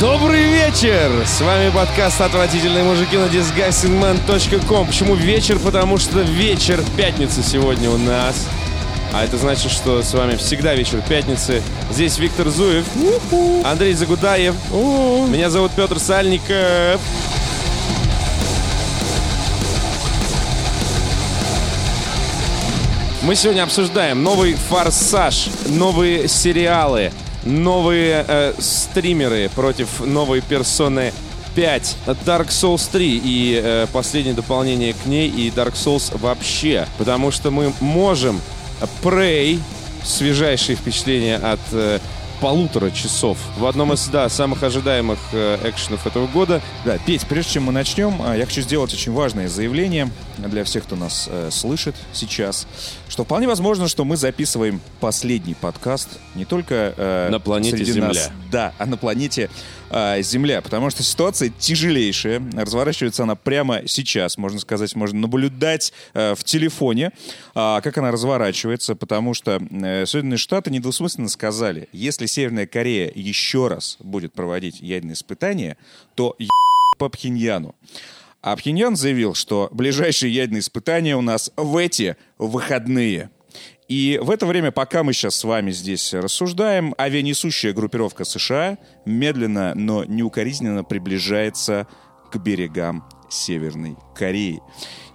Добрый вечер! С вами подкаст «Отвратительные мужики» на disgustingman.com. Почему вечер? Потому что вечер пятницы сегодня у нас. А это значит, что с вами всегда вечер пятницы. Здесь Виктор Зуев, Андрей Загудаев, меня зовут Петр Сальников. Мы сегодня обсуждаем новый «Форсаж», новые сериалы, новые э, стримеры против новой персоны 5, Dark Souls 3 и э, последнее дополнение к ней и Dark Souls вообще. Потому что мы можем Prey, свежайшие впечатления от э, полутора часов в одном из да, самых ожидаемых э, экшенов этого года. Да, Петь, прежде чем мы начнем, а, я хочу сделать очень важное заявление для всех, кто нас э, слышит сейчас, что вполне возможно, что мы записываем последний подкаст не только э, На планете Земля. нас, да, а на планете э, Земля, потому что ситуация тяжелейшая, разворачивается она прямо сейчас, можно сказать, можно наблюдать э, в телефоне, а, как она разворачивается, потому что э, Соединенные Штаты недвусмысленно сказали, если Северная Корея еще раз будет проводить ядерные испытания, то е- по Пхеньяну. А Пхеньян заявил, что ближайшие ядерные испытания у нас в эти выходные. И в это время, пока мы сейчас с вами здесь рассуждаем, авианесущая группировка США медленно, но неукоризненно приближается к берегам Северной Кореи.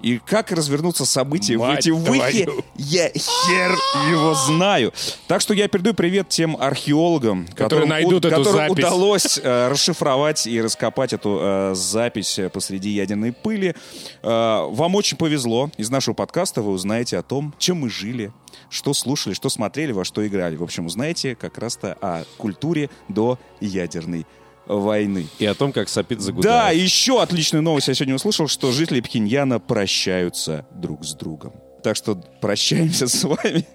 И как развернутся события Мать в эти твою. я хер его знаю. Так что я передаю привет тем археологам, которым, найдут у- эту которым запись. удалось э, расшифровать и раскопать эту э, запись э, посреди ядерной пыли. Э, вам очень повезло. Из нашего подкаста вы узнаете о том, чем мы жили, что слушали, что смотрели, во что играли. В общем, узнаете как раз-то о культуре до ядерной войны. И о том, как сопит Да, Загудаев. и еще отличную новость я сегодня услышал, что жители Пхеньяна прощаются друг с другом. Так что прощаемся с вами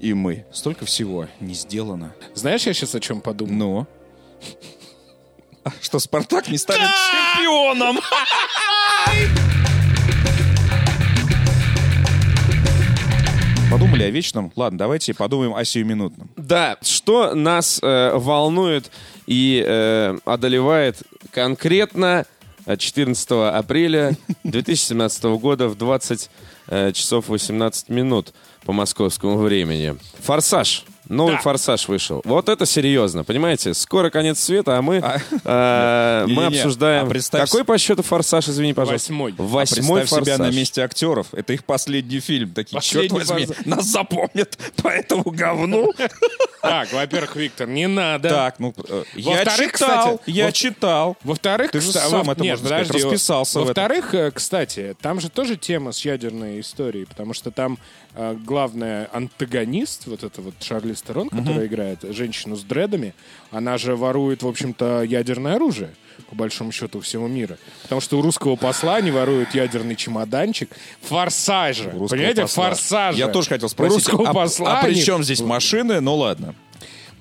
и мы. Столько всего не сделано. Знаешь, я сейчас о чем подумал? Но... А что, Спартак не станет чемпионом? Подумали о вечном? Ладно, давайте подумаем о сиюминутном. Да, что нас э, волнует и э, одолевает конкретно э, 14 апреля 2017 года в 20 э, часов 18 минут по московскому времени. «Форсаж». Новый Да. «Форсаж» вышел. Вот это серьезно, понимаете? Скоро конец света, а мы, э, мы обсуждаем... а представь Какой по счету «Форсаж», извини, пожалуйста? Восьмой. Восьмой Представь себя «Форсаж». на месте актеров. Это их последний фильм. Такие, черт возьми, нас запомнят по этому говну. Так, во-первых, Виктор, не надо. Так, ну, э, я читал, я читал. Во-вторых, Ты же сам это, можно сказать, расписался. Во-вторых, э, кстати, там же тоже тема с ядерной историей, потому что там главная антагонист, вот эта вот Шарли Стерон, которая играет женщину с дредами, она же ворует, в общем-то, ядерное оружие по большому счету всего мира. Потому что у русского посла они воруют ядерный чемоданчик. Форсажа. Понимаете, посла. форсажа. Я тоже хотел У спросить, русского а, посла а при чем здесь машины? Ну ладно.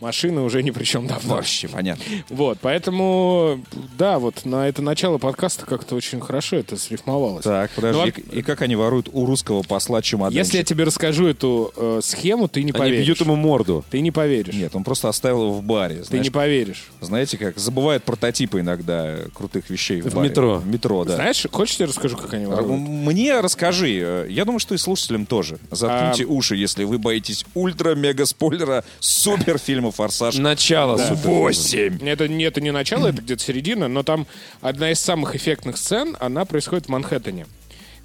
Машины уже ни при чем давно. Вообще, понятно. Вот, поэтому, да, вот на это начало подкаста как-то очень хорошо это срифмовалось. Так, подожди. Ну, и, и как они воруют у русского посла чемоданчик? Если я тебе расскажу эту э, схему, ты не Они поверишь. бьют ему морду. Ты не поверишь. Нет, он просто оставил его в баре. ты Знаешь, не поверишь. Знаете как? Забывают прототипы иногда крутых вещей в, В баре. метро. В метро, да. Знаешь, хочешь, я расскажу, как они Р- воруют? Мне расскажи. Я думаю, что и слушателям тоже. Заткните А- уши, если вы боитесь ультра-мега-спойлера суперфильма «Форсаж». Начало супер. 8. Это, не- это не начало, это где-то середина, но там одна из самых эффектных сцен, она происходит в Манхэттене.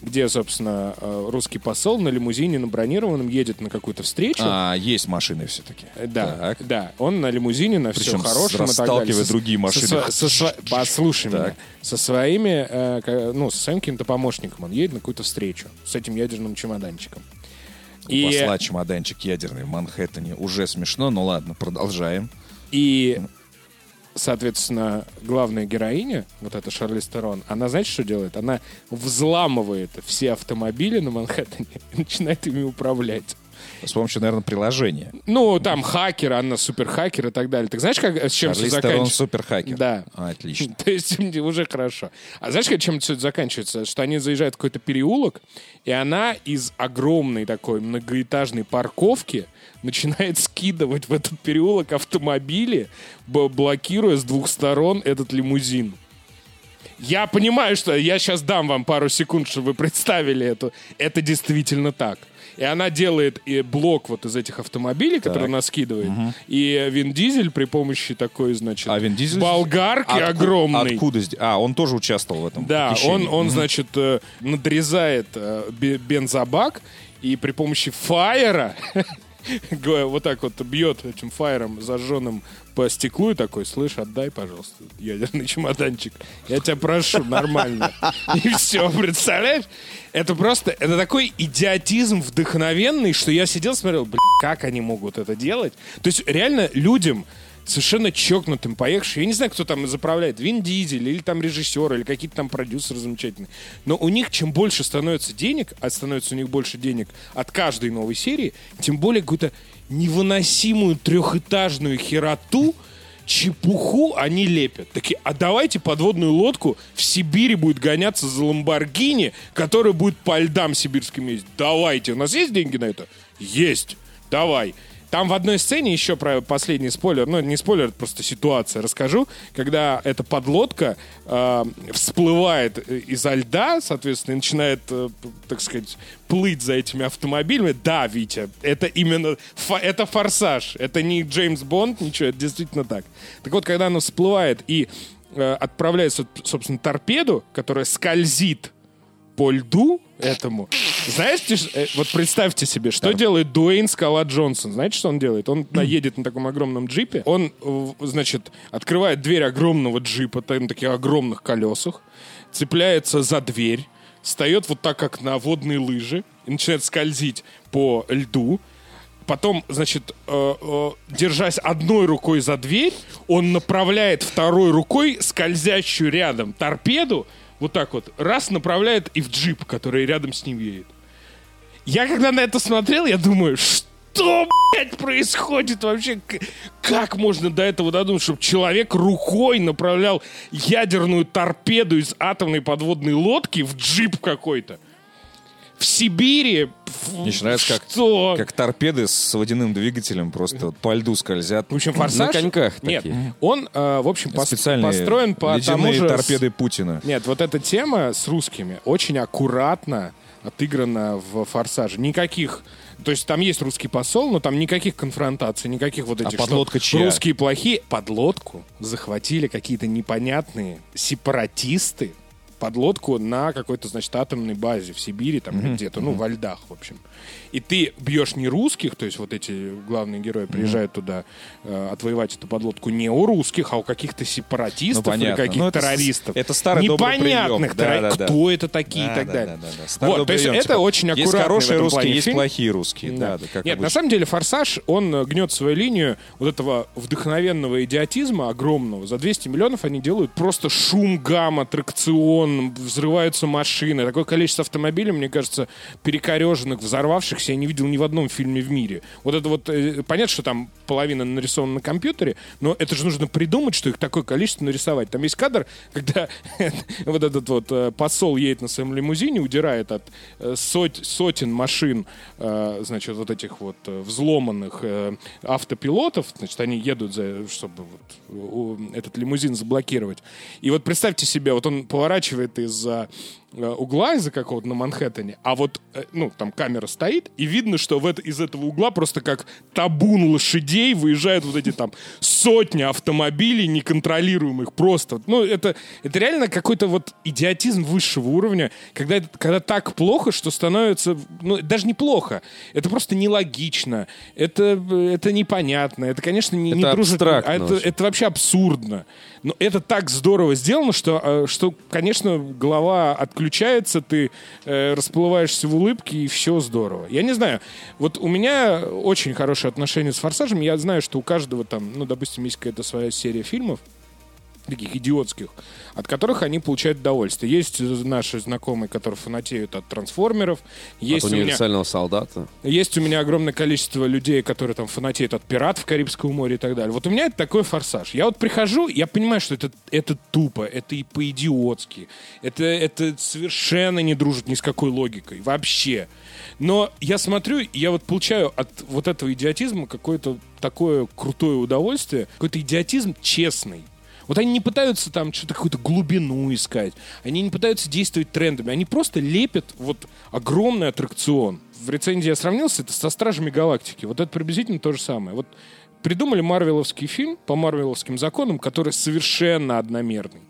Где, собственно, э, русский посол на лимузине на бронированном едет на какую-то встречу. А, есть машины все-таки. Да, Так. да, он на лимузине, на Причем все хорошем и так расталкивая далее. Со- другие машины. со сво- со сво- Послушай Так. меня. Со своими, э, ка- ну, со своим каким-то помощником он едет на какую-то встречу с этим ядерным чемоданчиком. И, Посла чемоданчик ядерный в Манхэттене. Уже смешно, но ладно, продолжаем. и, соответственно, главная героиня, вот эта Шарли Стерон, она, знаете, что делает? Она взламывает все автомобили на Манхэттене и начинает ими управлять. С помощью, наверное, приложения. Ну, там хакер, она суперхакер и так далее. Так знаешь, как, с чем все Шарлиз Терон заканчивается? суперхакер. Да. А, отлично. То есть уже хорошо. А знаешь, как- чем все это заканчивается? Что они заезжают в какой-то переулок, и она из огромной такой многоэтажной парковки начинает скидывать в этот переулок автомобили, блокируя с двух сторон этот лимузин. Я понимаю, что я сейчас дам вам пару секунд, чтобы вы представили это. Это действительно так. И она делает и блок вот из этих автомобилей, которые она скидывает. И Вин Дизель при помощи такой, значит, А Вин Дизель... болгарки Отку- огромной. Откуда? здесь? А, он тоже участвовал в этом Да, похищении. он, он значит, э, надрезает э, бе- бензобак и при помощи фаера вот так вот бьет этим фаером зажженным по стеклу и такой, слышь, отдай, пожалуйста, ядерный чемоданчик. Я тебя прошу, нормально. И все, представляешь? Это просто, это такой идиотизм вдохновенный, что я сидел, смотрел, блин, как они могут это делать? То есть реально людям совершенно чокнутым, поехавшим. Я не знаю, кто там заправляет, Вин Дизель или там режиссер, или какие-то там продюсеры замечательные. Но у них чем больше становится денег, а становится у них больше денег от каждой новой серии, тем более какую-то невыносимую трехэтажную хероту, чепуху они лепят. Такие, а давайте подводную лодку в Сибири будет гоняться за Ламборгини, который будет по льдам сибирским ездить. Давайте. У нас есть деньги на это? Есть. Давай. Там в одной сцене еще про последний спойлер, ну, не спойлер, просто ситуация, расскажу, когда эта подлодка э, всплывает э, изо льда, соответственно, и начинает, э, так сказать, плыть за этими автомобилями. Да, Витя, это именно, фа- это форсаж, это не Джеймс Бонд, ничего, это действительно так. Так вот, когда она всплывает и э, отправляет, со- собственно, торпеду, которая скользит по льду этому. Знаете, э, вот представьте себе, что делает Дуэйн Скала Джонсон. Знаете, что он делает? Он наедет на таком огромном джипе. Он, значит, открывает дверь огромного джипа на таких огромных колесах, цепляется за дверь, встает вот так, как на водные лыжи, и начинает скользить по льду. Потом, значит, э, э, держась одной рукой за дверь, он направляет второй рукой скользящую рядом торпеду, вот так вот, раз направляет и в джип, который рядом с ним едет. Я когда на это смотрел, я думаю, что, блядь, происходит вообще? Как можно до этого додумать, чтобы человек рукой направлял ядерную торпеду из атомной подводной лодки в джип какой-то? В Сибири? Мне еще нравится, как, Что? как торпеды с водяным двигателем просто вот по льду скользят. В общем, форсаж... На коньках Нет, такие. он, э, в общем, пос- построен по тому же... торпеды Путина. Нет, вот эта тема с русскими очень аккуратно отыграна в «Форсаже». Никаких... То есть там есть русский посол, но там никаких конфронтаций, никаких вот этих... что подлодка чья? Русские плохие. Подлодку захватили какие-то непонятные сепаратисты. Подлодку на какой-то, значит, атомной базе в Сибири там или где-то, ну, во льдах, в общем. И ты бьешь не русских, то есть вот эти главные герои приезжают туда э, отвоевать эту подлодку не у русских, а у каких-то сепаратистов Ну, или каких-то Ну, это террористов. это старый добрый Непонятных прием. Да, да, да. Кто это такие и Да, так да, далее. да, да, да. Старый Вот, то есть добрый это прием, типа, очень аккуратно. Есть хорошие русские, плане есть фильм. плохие русские. Да, да, как Нет, на обычно. самом деле «Форсаж», он э, гнет свою линию вот этого вдохновенного идиотизма огромного. За 200 миллионов они делают просто шум, гам, аттракцион, взрываются машины. Такое количество автомобилей, мне кажется, перекореженных, взорвавшихся я не видел ни в одном фильме в мире. Вот это вот, э, понятно, что там половина нарисована на компьютере, но это же нужно придумать, что их такое количество нарисовать. Там есть кадр, когда вот этот вот э, посол едет на своем лимузине, удирает от э, сот- сотен машин, значит, вот этих вот взломанных автопилотов, значит, они едут, за, чтобы вот, этот лимузин заблокировать. И вот представьте себе, вот он поворачивает из-за э, угла из-за какого-то на Манхэттене, а вот, э, ну, там камера стоит, и видно, что в это, из этого угла просто как табун лошадей выезжают вот эти там сотни автомобилей неконтролируемых просто. Ну, это, это реально какой-то вот идиотизм высшего уровня, когда, когда так плохо, что становится, ну, даже неплохо, это просто нелогично, это, это непонятно, это, конечно, не, не Это дружит, а это, это вообще абсурдно. Но это так здорово сделано, что, э, что конечно, голова отключается, ты э, расплываешься в улыбке, и все здорово. Я не знаю, вот у меня очень хорошие отношения с «Форсажем». Я знаю, что у каждого там, ну, допустим, есть какая-то своя серия фильмов, таких идиотских, от которых они получают удовольствие. Есть наши знакомые, которые фанатеют от трансформеров. Есть От у меня универсального солдата. есть у меня огромное количество людей, которые там фанатеют от пиратов Карибского моря и так далее. Вот у меня это такой форсаж. Я вот прихожу, я понимаю, что это, это тупо, это и по-идиотски. Это, это совершенно не дружит ни с какой логикой. Вообще. Но я смотрю, и я вот получаю от вот этого идиотизма какое-то такое крутое удовольствие, какой-то идиотизм честный. Вот они не пытаются там что-то какую-то глубину искать, они не пытаются действовать трендами, они просто лепят вот огромный аттракцион. В рецензии я сравнился это со Стражами Галактики. Вот это приблизительно то же самое. Вот придумали марвеловский фильм по марвеловским законам, который совершенно одномерный.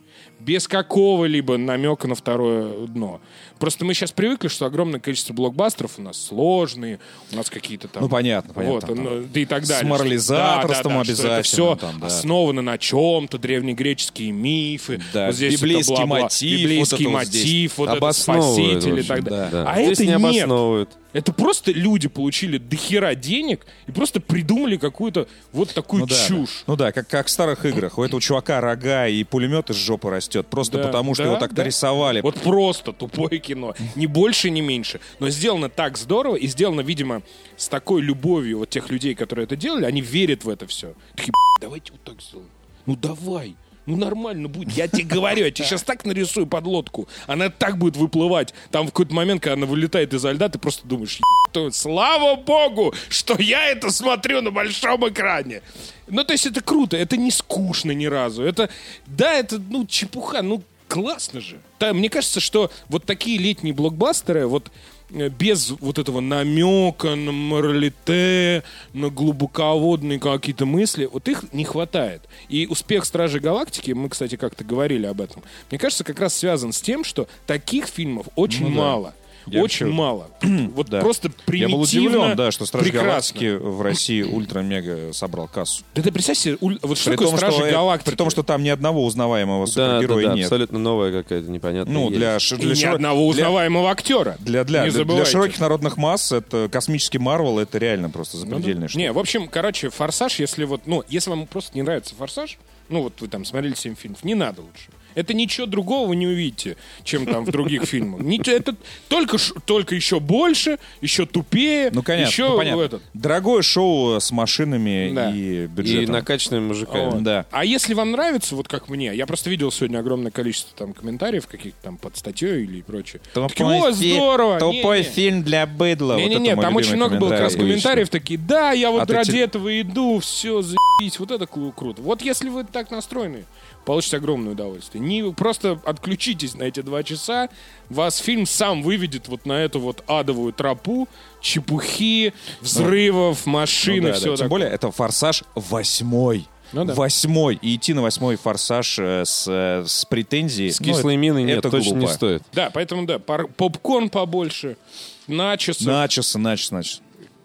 Без какого-либо намека на второе дно. Просто мы сейчас привыкли, что огромное количество блокбастеров у нас сложные, у нас какие-то там... Ну, понятно, понятно, Вот, там, там, ну, да и так с далее. морализаторством Да, да, да, что это обязательно, все там, да. основано на чем-то, древнегреческие мифы. Да, вот здесь библейский это бла-бла, мотив, библейский вот вот мотив, вот это Обосновывают, спаситель и так далее. да. А Здесь это не нет. обосновывают. Это просто люди получили дохера денег и просто придумали какую-то вот такую Ну да, чушь. да. Ну да, как, как в старых играх. У этого чувака рога и пулемет из жопы растет. Просто Да, потому, что да, его так да. нарисовали. Вот просто тупое кино. Ни больше, ни меньше. Но сделано так здорово и сделано, видимо, с такой любовью вот тех людей, которые это делали, они верят в это все. Такие, «Б***ь, давайте вот так сделаем. Ну давай. Ну нормально будет. Я тебе говорю, я тебе сейчас так нарисую подлодку. Она так будет выплывать. Там в какой-то момент, когда она вылетает изо льда, ты просто думаешь, «Еб- слава богу, что я это смотрю на большом экране. Ну, то есть это круто, это не скучно ни разу. Это, да, это, ну, чепуха, ну, классно же. Да, мне кажется, что вот такие летние блокбастеры, вот без вот этого намека на моралите, на глубоководные какие-то мысли, вот их не хватает. И успех Стражей Галактики, мы, кстати, как-то говорили об этом, мне кажется, как раз связан с тем, что таких фильмов очень Ну да. Я очень вообще- мало. Вот Да. просто Я примитивно. был удивлен, да, что Стражи прекрасно. Галактики в России ультра-мега собрал кассу. Да ты представь себе, уль- вот что При такое том, Стражи что, э, Галактики? при том, что там ни одного узнаваемого Да, да, супергероя да, нет. абсолютно новая какая-то непонятная. Ну, для, ш- для, ни широ- одного для- узнаваемого актера. для, для, для, для широких народных масс это космический Марвел, это реально просто Ну да. запредельная штука. Не, в общем, короче, «Форсаж», если вот, ну, если вам просто не нравится «Форсаж», ну, вот вы там смотрели 7 фильмов, не надо лучше. Это ничего другого вы не увидите, чем там в других фильмах. Это только, только еще больше, еще тупее, Ну, конечно, еще ну, понятно. этот. Дорогое шоу с машинами Да. и И бюджетом. накачанными мужиками. Вот. Да. А если вам нравится, вот как мне, я просто видел сегодня огромное количество там комментариев каких-то там под статьей или прочее. Такие, «О, здорово! Тупой Не-не». фильм для быдла. Вот Не-не-не, мой там очень много было как раз комментариев такие, да, я вот А ты ради те- этого иду, все, заебись, вот это клу- круто. Вот если вы так настроены, получите огромное удовольствие. Не просто отключитесь на эти два часа, вас фильм сам выведет вот на эту вот адовую тропу, чепухи, взрывов, Ну машин да, и да. все Тем такое. более, это «Форсаж» восьмой. Ну да. Восьмой. И идти на восьмой «Форсаж» э, с, э, с претензией... С ну, кислой это- миной нет, это точно не глупо. стоит. Да, поэтому да, пар- попкорн побольше, начосы, Начосы, начосы, начосы.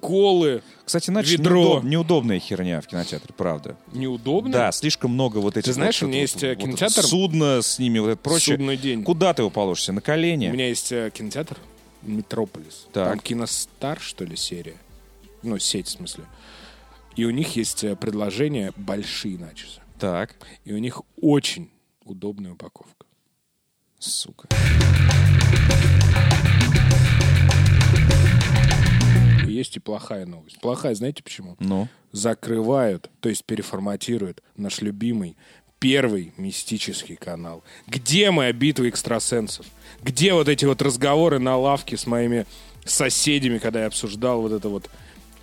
Колы. Кстати, начос Ведро. неудоб- неудобная херня в кинотеатре, правда. Неудобно? Да, слишком много вот этих... знаешь, вот, у меня вот- есть, э, вот кинотеатр- Судно с ними, вот это прочее. Судный день. Куда ты его положишься? На колени? У меня есть э, кинотеатр Метрополис. Так. Там Киностар, что ли, серия. Ну, сеть, в смысле. И у них есть э, предложение большие начосы. Так. И у них очень удобная упаковка. Сука. Есть и плохая новость. Плохая, знаете почему? Ну? Закрывают, то есть переформатируют наш любимый первый мистический канал. Где моя битва экстрасенсов? Где вот эти вот разговоры на лавке с моими соседями, когда я обсуждал вот это вот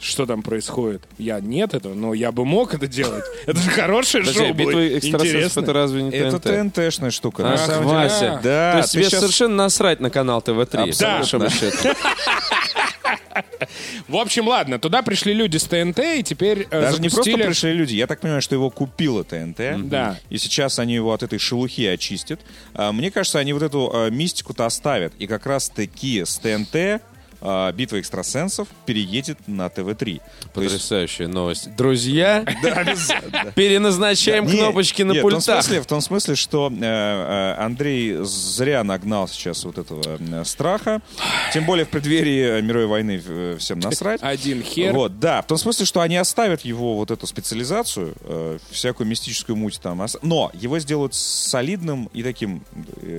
что там происходит. Я нет этого, но я бы мог это делать. Это же хорошее Подожди, шоу было. битва экстрасенсов Интересно. это разве не Это ТНТ? ТНТ-шная штука. на Ах, самом деле. Вася. Да, То есть тебе щас- совершенно насрать на канал ТВ-3, по Абсолютно. большому счету. В общем, ладно, туда пришли люди с ТНТ, и теперь э, Даже не просто запустили- пришли люди. Я так понимаю, что его купила ТНТ. Да. И сейчас они его от этой шелухи очистят. А, Мне кажется, они вот эту а, мистику-то оставят. И как раз-таки с ТНТ а, «Битва экстрасенсов» переедет на ТВ-3. То есть- Потрясающая новость. Друзья, переназначаем кнопочки на пультах. в том смысле, что э, э, Андрей зря нагнал сейчас вот этого э, страха. Тем более в преддверии мировой войны всем насрать. Один хер. Вот, да, в том смысле, что они оставят его вот эту специализацию, всякую мистическую муть там, но его сделают солидным и таким...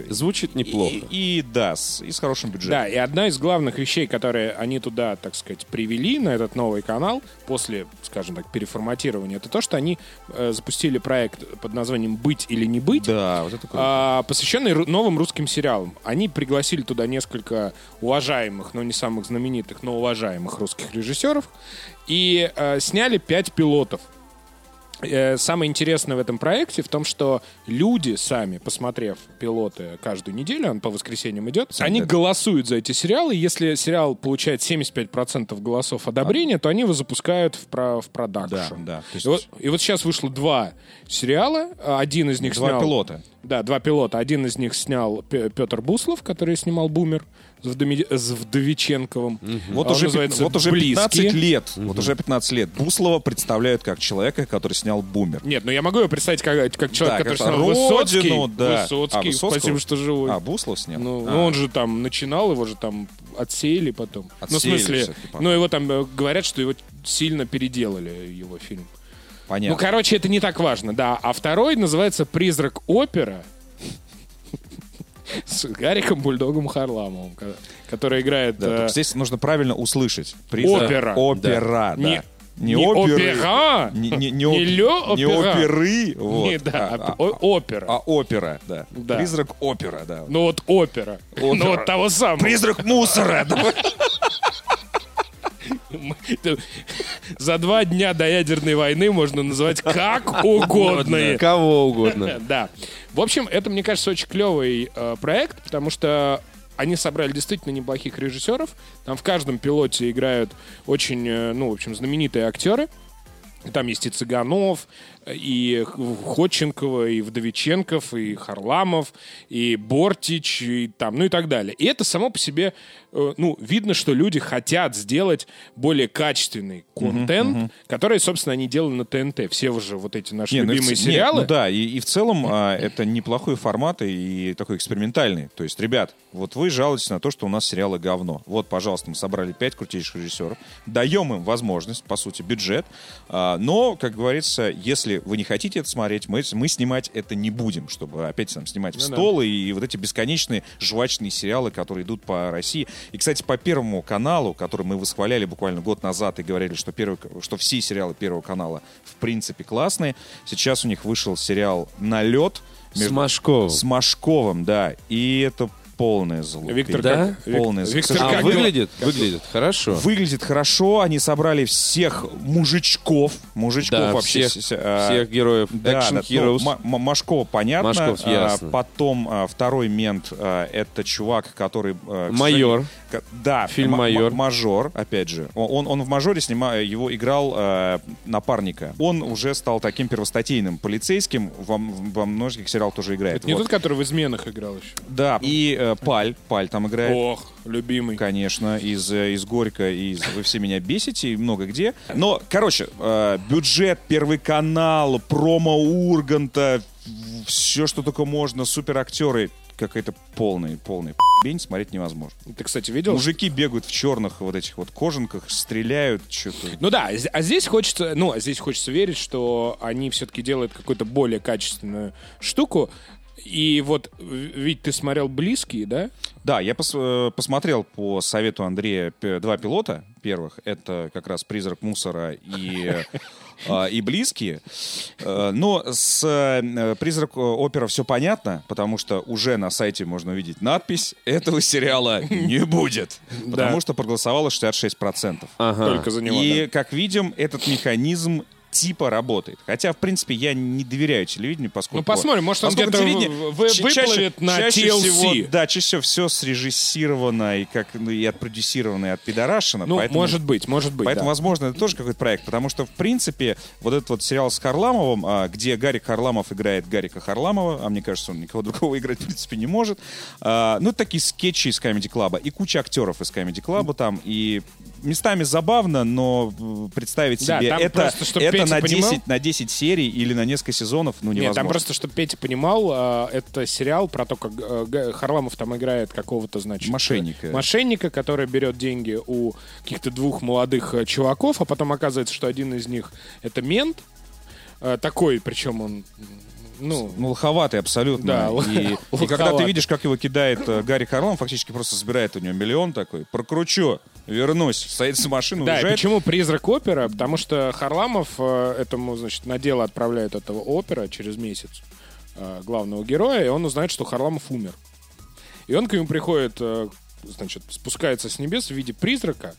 Звучит неплохо. И, и да, с, и с хорошим бюджетом. Да, и одна из главных вещей, которые они туда, так сказать, привели на этот новый канал после, скажем так, переформатирования, это то, что они э, запустили проект под названием «Быть или не быть», Да, вот это круто. а, посвященный новым русским сериалам. Они пригласили туда несколько уважаемых, но не самых знаменитых, но уважаемых русских режиссеров и э, сняли пять пилотов. Э, Самое интересное в этом проекте в том, что люди сами, посмотрев пилоты каждую неделю, он по воскресеньям идет, они да. голосуют за эти сериалы. Если сериал получает 75% голосов одобрения, то они его запускают в, про, в продакшн. Да, да. Есть И вот, и вот сейчас вышло два сериала. Один из них Два снял... пилота. Да, два пилота. Один из них снял Петр Буслов, который снимал «Бумер» Вдоми- с Вдовиченковым. Вот А он уже, называется вот уже «Близкие». 15 лет, вот уже 15 лет Буслова представляют как человека, который снял «Бумер». Нет, ну я могу его представить как, как человек, Да, который как снял Высоцкий. «Родину», да. Высоцкий, А, Высоцкого? спасибо, что живой. А, Буслов снял? Ну, А. ну, он же там начинал, его же там отсеяли потом. ну, в Отсеяли смысле, ну, его там э, говорят, что его сильно переделали, его фильм. Понятно. Ну, короче, это не так важно, да. А второй называется «Призрак опера» с Гариком Бульдогом Харламовым, ко- который играет... Да, э, здесь нужно правильно услышать. Призрак- Опера. Опера, да. Не- Не, не оперы. опера, Не, не, не, не оп- не опера. оперы. Вот, Не, да, а, а- а- опера. а опера, да. Да. Призрак опера, да. Ну вот опера. Ну вот того самого. Призрак мусора. За два дня до ядерной войны можно называть как угодно. Кого угодно. Да. В общем, это, мне кажется, очень клевый э, проект, потому что они собрали действительно неплохих режиссеров. Там в каждом пилоте играют очень, э, ну, в общем, знаменитые актеры. Там есть и Цыганов, и Ходченкова, и Вдовиченков, и Харламов, и Бортич, и там, ну и так далее. И это само по себе, э, ну, видно, что люди хотят сделать более качественный контент, который, собственно, они делали на ТНТ. Все уже вот эти наши Не, ну в любимые нет, сериалы. ну да, и, и в целом а, это неплохой формат и такой экспериментальный. То есть, ребят, вот вы жалуетесь на то, что у нас сериалы говно. Вот, пожалуйста, мы собрали пять крутейших режиссеров, даем им возможность, по сути, бюджет. А, но, как говорится, если вы не хотите это смотреть, мы, мы снимать это не будем, чтобы опять там снимать в Ну да. стол и, и вот эти бесконечные жвачные сериалы, которые идут по России. И, кстати, по Первому каналу, который мы восхваляли буквально год назад и говорили, что, первый, что все сериалы Первого канала в принципе классные, сейчас у них вышел сериал «Налет» С Машковым. с Машковым, да, и это полное зло. Виктор, Да? как, Полное зло. Виктор, А как выглядит? Выглядит хорошо. Выглядит хорошо, они собрали всех мужичков, мужичков Да, вообще. всех, а, всех героев Да, Action да, Heroes. ну, Ма- Ма- Машкова понятно. Машков, А, ясно. потом а, второй мент а, это чувак, который... а, Майор. сожалению, Да, Фильм ма- ма- «Майор». Мажор, опять же. Он, он в мажоре снимал, его играл а, напарника. Он уже стал таким первостатейным полицейским. Во, во многих сериалах тоже играет. Это не Вот. тот, который в изменах играл еще. Да, и э, Паль, Паль там играет. Ох, любимый. Конечно, из, э, из Горько, из «Вы все меня бесите» и много где. Но, короче, э, бюджет, Первый канал, промо Урганта, все, что только можно, суперактеры, какая-то полная, полная бень, смотреть невозможно. Ты, кстати, видел? Мужики бегают в черных вот этих вот кожанках, стреляют, что-то. Ну да, а здесь хочется, ну, а здесь хочется верить, что они все-таки делают какую-то более качественную штуку. И вот, ведь ты смотрел «Близкие», да? Да, я пос- э, посмотрел по совету Андрея два пилота первых. Это как раз «Призрак мусора» и, э, и «Близкие». Э, Но с э, «Призрак опера» все понятно, потому что уже на сайте можно увидеть надпись «Этого сериала не будет», потому что проголосовало 66%. Ага. Только за него, И, как видим, этот механизм типа работает. Хотя, в принципе, я не доверяю телевидению, поскольку... Ну, посмотрим, может, он где-то выплывет на чаще TLC. всего, да, чаще всего все срежиссировано и, как, ну, и отпродюсировано, и отпидорашено. Ну, поэтому... может быть, может быть, Поэтому, да. возможно, это тоже какой-то проект, потому что, в принципе, вот этот вот сериал с Харламовым, а, где Гарик Харламов играет Гарика Харламова, а мне кажется, он никого другого играть, в принципе, не может. А, Ну, это такие скетчи из Comedy Club, и куча актеров из Comedy Club там, и местами забавно, но э, представить Да, себе там это, просто, чтоб это Петя на, понимал- 10, на 10 серий или на несколько сезонов, ну, Нет, невозможно. там просто, чтобы Петя понимал, а, это сериал про то, как э, Харламов там играет какого-то, значит... Мошенника. э, Мошенника, который берет деньги у каких-то двух молодых э, чуваков, а потом оказывается, что один из них это мент, э, такой, причем он, ну... Ну, лоховатый абсолютно. Да, и, и когда ты видишь, как его кидает э, Гарри Харлам, фактически просто собирает у него миллион такой, прокручу, вернусь, садится в машину, Да, и уезжает. почему призрак опера? Потому что Харламов э, этому, значит, на дело отправляет этого опера через месяц э, главного героя, и он узнает, что Харламов умер. И он к нему приходит, э, значит, спускается с небес в виде призрака,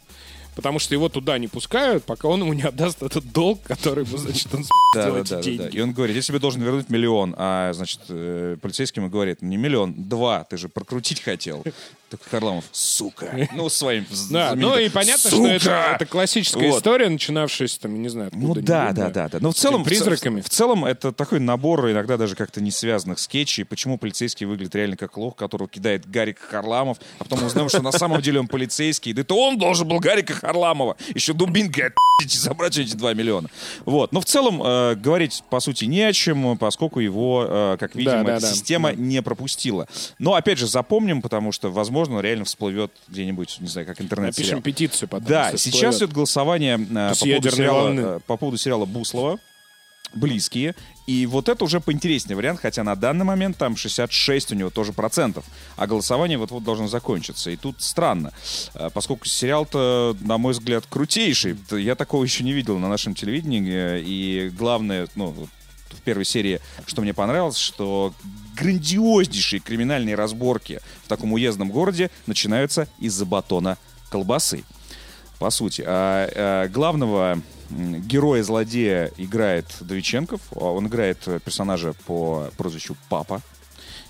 потому что его туда не пускают, пока он ему не отдаст этот долг, который ему, значит, он Да, да, эти да, да, деньги. И он говорит, я тебе должен вернуть миллион. А, значит, э, полицейский ему говорит, не миллион, два, ты же прокрутить хотел. Так Харламов, сука. Ну, своим Да, ну и понятно, что это, это классическая Вот. история, начинавшаяся там, не знаю, Ну да, да, да, да. Но в целом, призраками. В, в целом это такой набор иногда даже как-то не связанных скетчей. Почему полицейский выглядит реально как лох, которого кидает Гарик Харламов, а потом мы узнаем, что на самом деле он полицейский. Да это он должен был Гарика Харламова. Еще дубинкой отпи***ть и забрать эти 2 миллиона. Вот. Но в целом э, говорить, по сути, не о чем, поскольку его, э, как видим, Да, да, эта да. система не пропустила. Но, опять же, запомним, потому что, возможно, реально всплывет где-нибудь, не знаю, как интернет-сериал. Напишем петицию потом. Да, сейчас всплывет. идет голосование э, по, поводу сериала, э, по поводу сериала Буслова. Близкие. И вот это уже поинтереснее вариант, хотя на данный момент там 66 у него тоже процентов. А голосование вот-вот должно закончиться. И тут странно, э, поскольку сериал-то, на мой взгляд, крутейший. Я такого еще не видел на нашем телевидении. И главное, ну, в первой серии, что мне понравилось, что грандиознейшие криминальные разборки в таком уездном городе начинаются из-за батона колбасы по сути. А, а, главного героя-злодея играет Довиченков. Он играет персонажа по прозвищу Папа.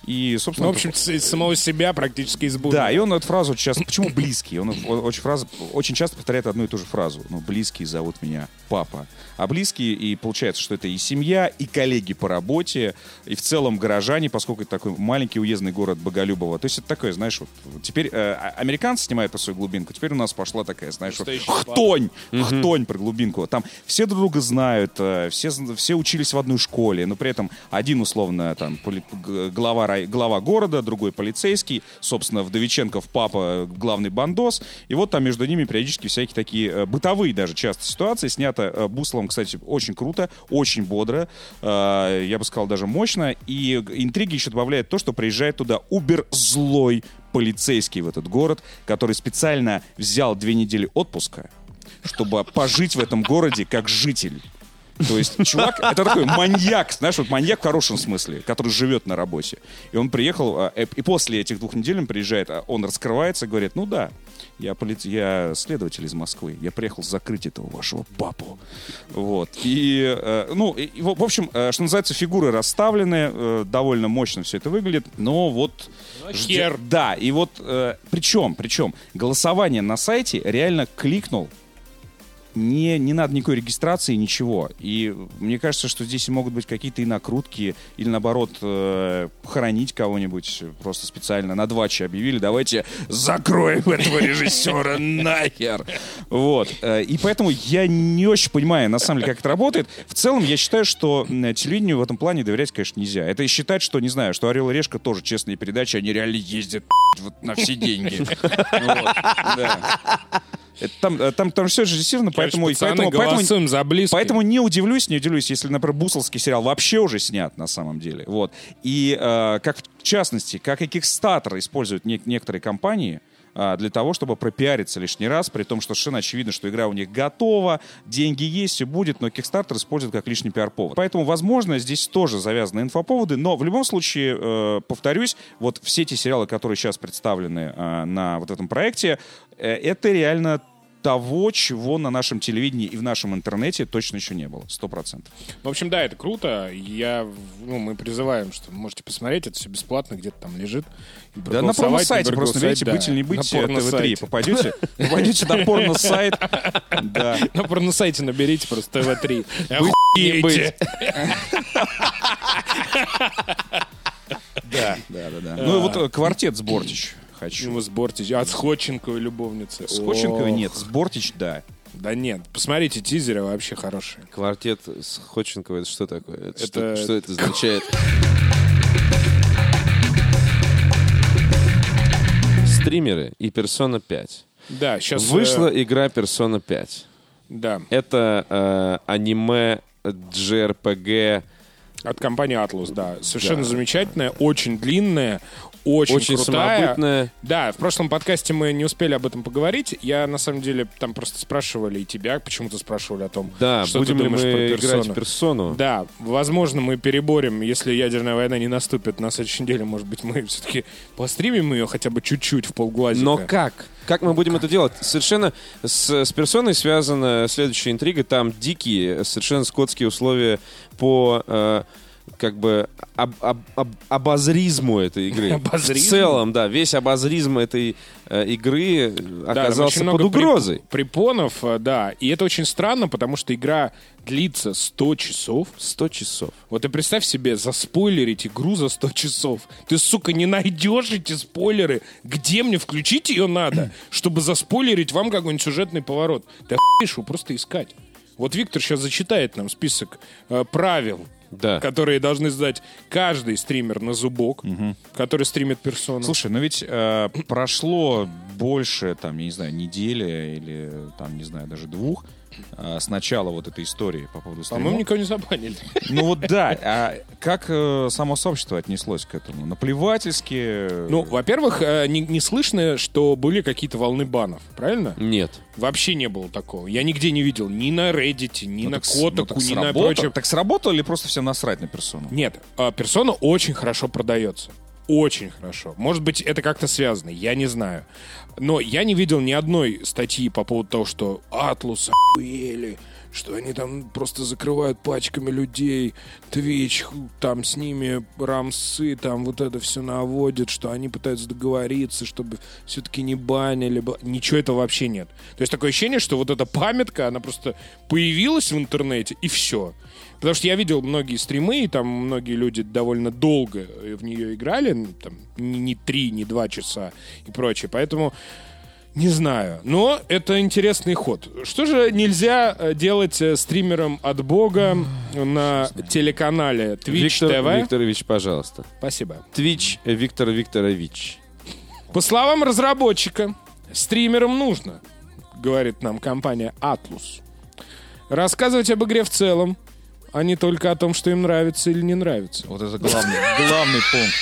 И, собственно... Ну, в общем, из самого себя практически из будни. Да, и он эту фразу часто... Почему близкий? Он, очень, фразу, очень часто повторяет одну и ту же фразу. Ну, близкие зовут меня папа. А близкие, и получается, что это и семья, и коллеги по работе, и в целом горожане, поскольку это такой маленький уездный город Боголюбово. То есть это такое, знаешь, вот, теперь э, а- американцы снимают по свою глубинку, теперь у нас пошла такая, знаешь, вот, Настоящий папа. хтонь, хтонь про глубинку. Там все друг друга знают, э, все, все учились в одной школе, но при этом один, условно, там, поли- г- глава, города, другой полицейский, собственно, Вдовиченков папа, главный бандос, и вот там между ними периодически всякие такие э, бытовые даже часто ситуации, снято э, Бусловым, кстати, очень круто, очень бодро, э, я бы сказал, даже мощно, и интриги еще добавляет то, что приезжает туда убер-злой полицейский в этот город, который специально взял две недели отпуска, чтобы пожить в этом городе как житель. То есть чувак, это такой маньяк, знаешь, вот маньяк в хорошем смысле, который живет на работе. И он приехал, а, э, и после этих двух недель он приезжает, а он раскрывается, говорит, ну да, я, полиц... я следователь из Москвы, я приехал закрыть этого вашего папу. Вот. И, э, ну, и, и, в общем, э, что называется, фигуры расставлены, довольно мощно все это выглядит, но вот... ждё- хер. Да, и вот причем, причем, голосование на сайте реально кликнул не, не надо никакой регистрации, ничего. И мне кажется, что здесь могут быть какие-то и накрутки, или наоборот, э, похоронить кого-нибудь просто специально на два часа объявили, давайте закроем этого режиссера нахер. Вот. Э, И поэтому я не очень понимаю, на самом деле, как это работает. В целом, я считаю, что телевидению в этом плане доверять, конечно, нельзя. Это и считать, что, не знаю, что «Орел и Решка» тоже честные передачи, они реально ездят вот на все деньги. Вот, да. Это Там, э, там, там все режиссировано, поэтому, пацаны поэтому, поэтому, за близких. поэтому не удивлюсь, не удивлюсь, если, например, Бусловский сериал вообще уже снят на самом деле. Вот. И э, как в частности, как и Kickstarter используют не- некоторые компании для того, чтобы пропиариться лишний раз, при том, что совершенно очевидно, что игра у них готова, деньги есть, все будет, но Kickstarter использует как лишний пиар-повод. Поэтому, возможно, здесь тоже завязаны инфоповоды, но в любом случае, э, повторюсь, вот все те сериалы, которые сейчас представлены э, на вот этом проекте, э, это реально того, чего на нашем телевидении и в нашем интернете точно еще не было. Сто процентов. В общем, да, это круто. Я, ну, мы призываем, что вы можете посмотреть, это все бесплатно, где-то там лежит. Да на порно-сайте не просто, видите, проголосовать, быть или не да, быть на ТВ-3. порно-сайте. Попадете, попадете на порно-сайт. Да. На порно-сайте наберите просто ТВ-3. не быть. Охуеете. Да, да, да, да. Ну и вот э, квартет с Бортич хочу. Ну, с Бортич. А с Ходченковой любовницы. С Ходченковой нет, с Бортич да. Да нет. Посмотрите, тизеры вообще хорошие. Квартет с Ходченковой, это что такое? Это, Это- Что, что это означает? Стримеры и Persona 5. Да, сейчас... Вышла игра Persona 5. Да, Это э, аниме JRPG, от компании Atlus, да. Совершенно замечательная, очень длинная, очень, очень крутая. самобытная. Да, в прошлом подкасте мы не успели об этом поговорить. Я, на самом деле, там просто спрашивали и тебя, почему-то спрашивали о том, Да, что будем ты ли мы про играть персону. в персону? Да, возможно, мы переборем, если ядерная война не наступит на следующей неделе, может быть, мы все-таки постримим ее хотя бы чуть-чуть в полглазика. Но как? Как мы будем это делать? Совершенно с, с персоной связана следующая интрига. Там дикие, совершенно скотские условия по э, как бы об- об- об- обозризму этой игры. Обозризму? В целом, да, весь обозризм этой э, игры Да, оказался очень под много прип- угрозой. Препонов, э, да. И это очень странно, потому что игра длится 100 часов. 100 часов. Вот и представь себе, заспойлерить игру за 100 часов. Ты, сука, не найдешь эти спойлеры. Где мне включить ее надо, чтобы заспойлерить вам какой-нибудь сюжетный поворот? Ты охуеешь его просто искать. Вот Виктор сейчас зачитает нам список э, правил, Да. которые должны сдать каждый стример на зубок, который стримит персону. Слушай, ну ведь э, прошло больше, там, я не знаю, недели или, там, не знаю, даже двух э, с начала вот этой истории по поводу По-моему, стримов. никого не забанили. Ну вот да, а как э, само сообщество отнеслось к этому? Наплевательски? Ну, во-первых, э, не, не слышно, что были какие-то волны банов, правильно? Нет. Вообще не было такого. Я нигде не видел ни на Reddit, ни Ну, на так ну, Котаку, так ни на сработало- прочем. Так сработало или просто все насрать на персону? Нет, а, персона очень хорошо продается. Очень хорошо. Может быть, это как-то связано, я не знаю. Но я не видел ни одной статьи по поводу того, что Атлус охуели, что они там просто закрывают пачками людей, Twitch там с ними рамсы, там вот это все наводят, что они пытаются договориться, чтобы все-таки не банили. Ничего этого вообще нет. То есть такое ощущение, что вот эта памятка, она просто появилась в интернете, и все. Потому что я видел многие стримы, и там многие люди довольно долго в нее играли, там, не, не три, не два часа и прочее. Поэтому не знаю. Но это интересный ход. Что же нельзя э, делать э, стримером от бога на телеканале Twitch Виктор TV? Викторович, пожалуйста. Спасибо. Twitch Виктор Викторович. По словам разработчика, стримерам нужно, говорит нам компания Atlus, рассказывать об игре в целом, а не только о том, что им нравится или не нравится. Вот это главный, главный пункт.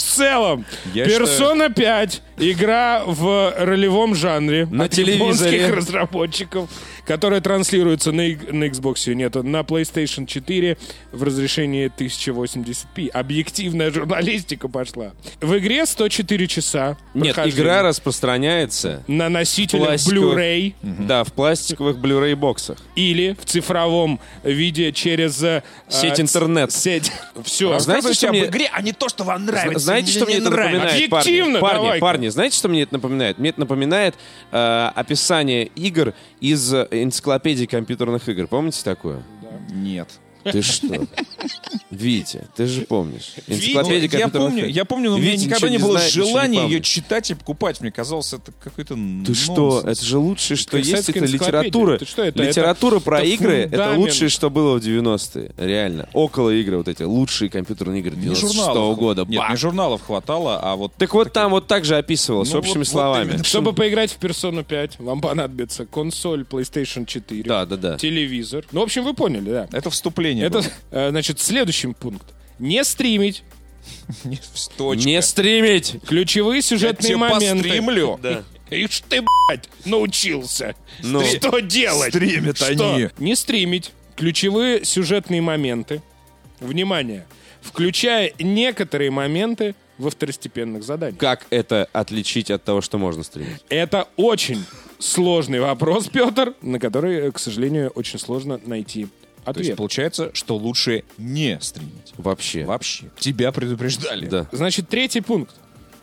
В целом, Я Persona 5 игра в ролевом жанре На от телевизоре. японских разработчиков, которая транслируется на, на Xbox, нет, на PlayStation 4 в разрешении 1080p. Объективная журналистика пошла. В игре 104 часа. Нет, игра распространяется на носителях Пластиковых. Blu-ray Да, в пластиковых Blu-ray боксах. или в цифровом виде через э, Сеть э, интернет. Сеть. Все. Знаете, что мне... игре, а не то, что вам Зна- Знаете, что мне это напоминает, парни? Объективно, Парни, давай-ка. парни, знаете, что мне это напоминает? Мне это напоминает э, описание игр из э, энциклопедии компьютерных игр. Помните такое? Нет. Ты что? Витя, ты же помнишь. Энциклопедия Я компьютерных помню, я помню, но у меня Витя никогда не было знает, ничего не желания ее читать и покупать. Мне казалось, это какой-то Ты что? Это же лучшее, что есть. Это литература. Ты что, это- Литература это- про это игры. Это лучшее, что было в 90-е. Реально. Около игры вот эти. Лучшие компьютерные игры Не 96 журналов. года. Нет, не журналов хватало, а вот... Так вот там вот так же описывалось, Ну, общими вот- вот словами. именно. Чтобы поиграть в Persona 5, вам понадобится консоль PlayStation 4, Да, да, да. телевизор. Ну, в общем, вы поняли, да. Это вступление Это, было. э, значит, следующий пункт. Не стримить Не, точка. Не стримить! ключевые Я сюжетные тебе моменты. постримлю. Да. Ишь ты, блядь, научился. Ну. Что делать? Стримят Что? они. Не стримить ключевые сюжетные моменты. Внимание. Включая некоторые моменты во второстепенных заданиях. Как это отличить от того, что можно стримить? Это очень сложный вопрос, Петр, на который, э, к сожалению, очень сложно найти То есть ответ. получается, что лучше не стримить. Вообще. Вообще. Тебя предупреждали. Да. Значит, третий пункт.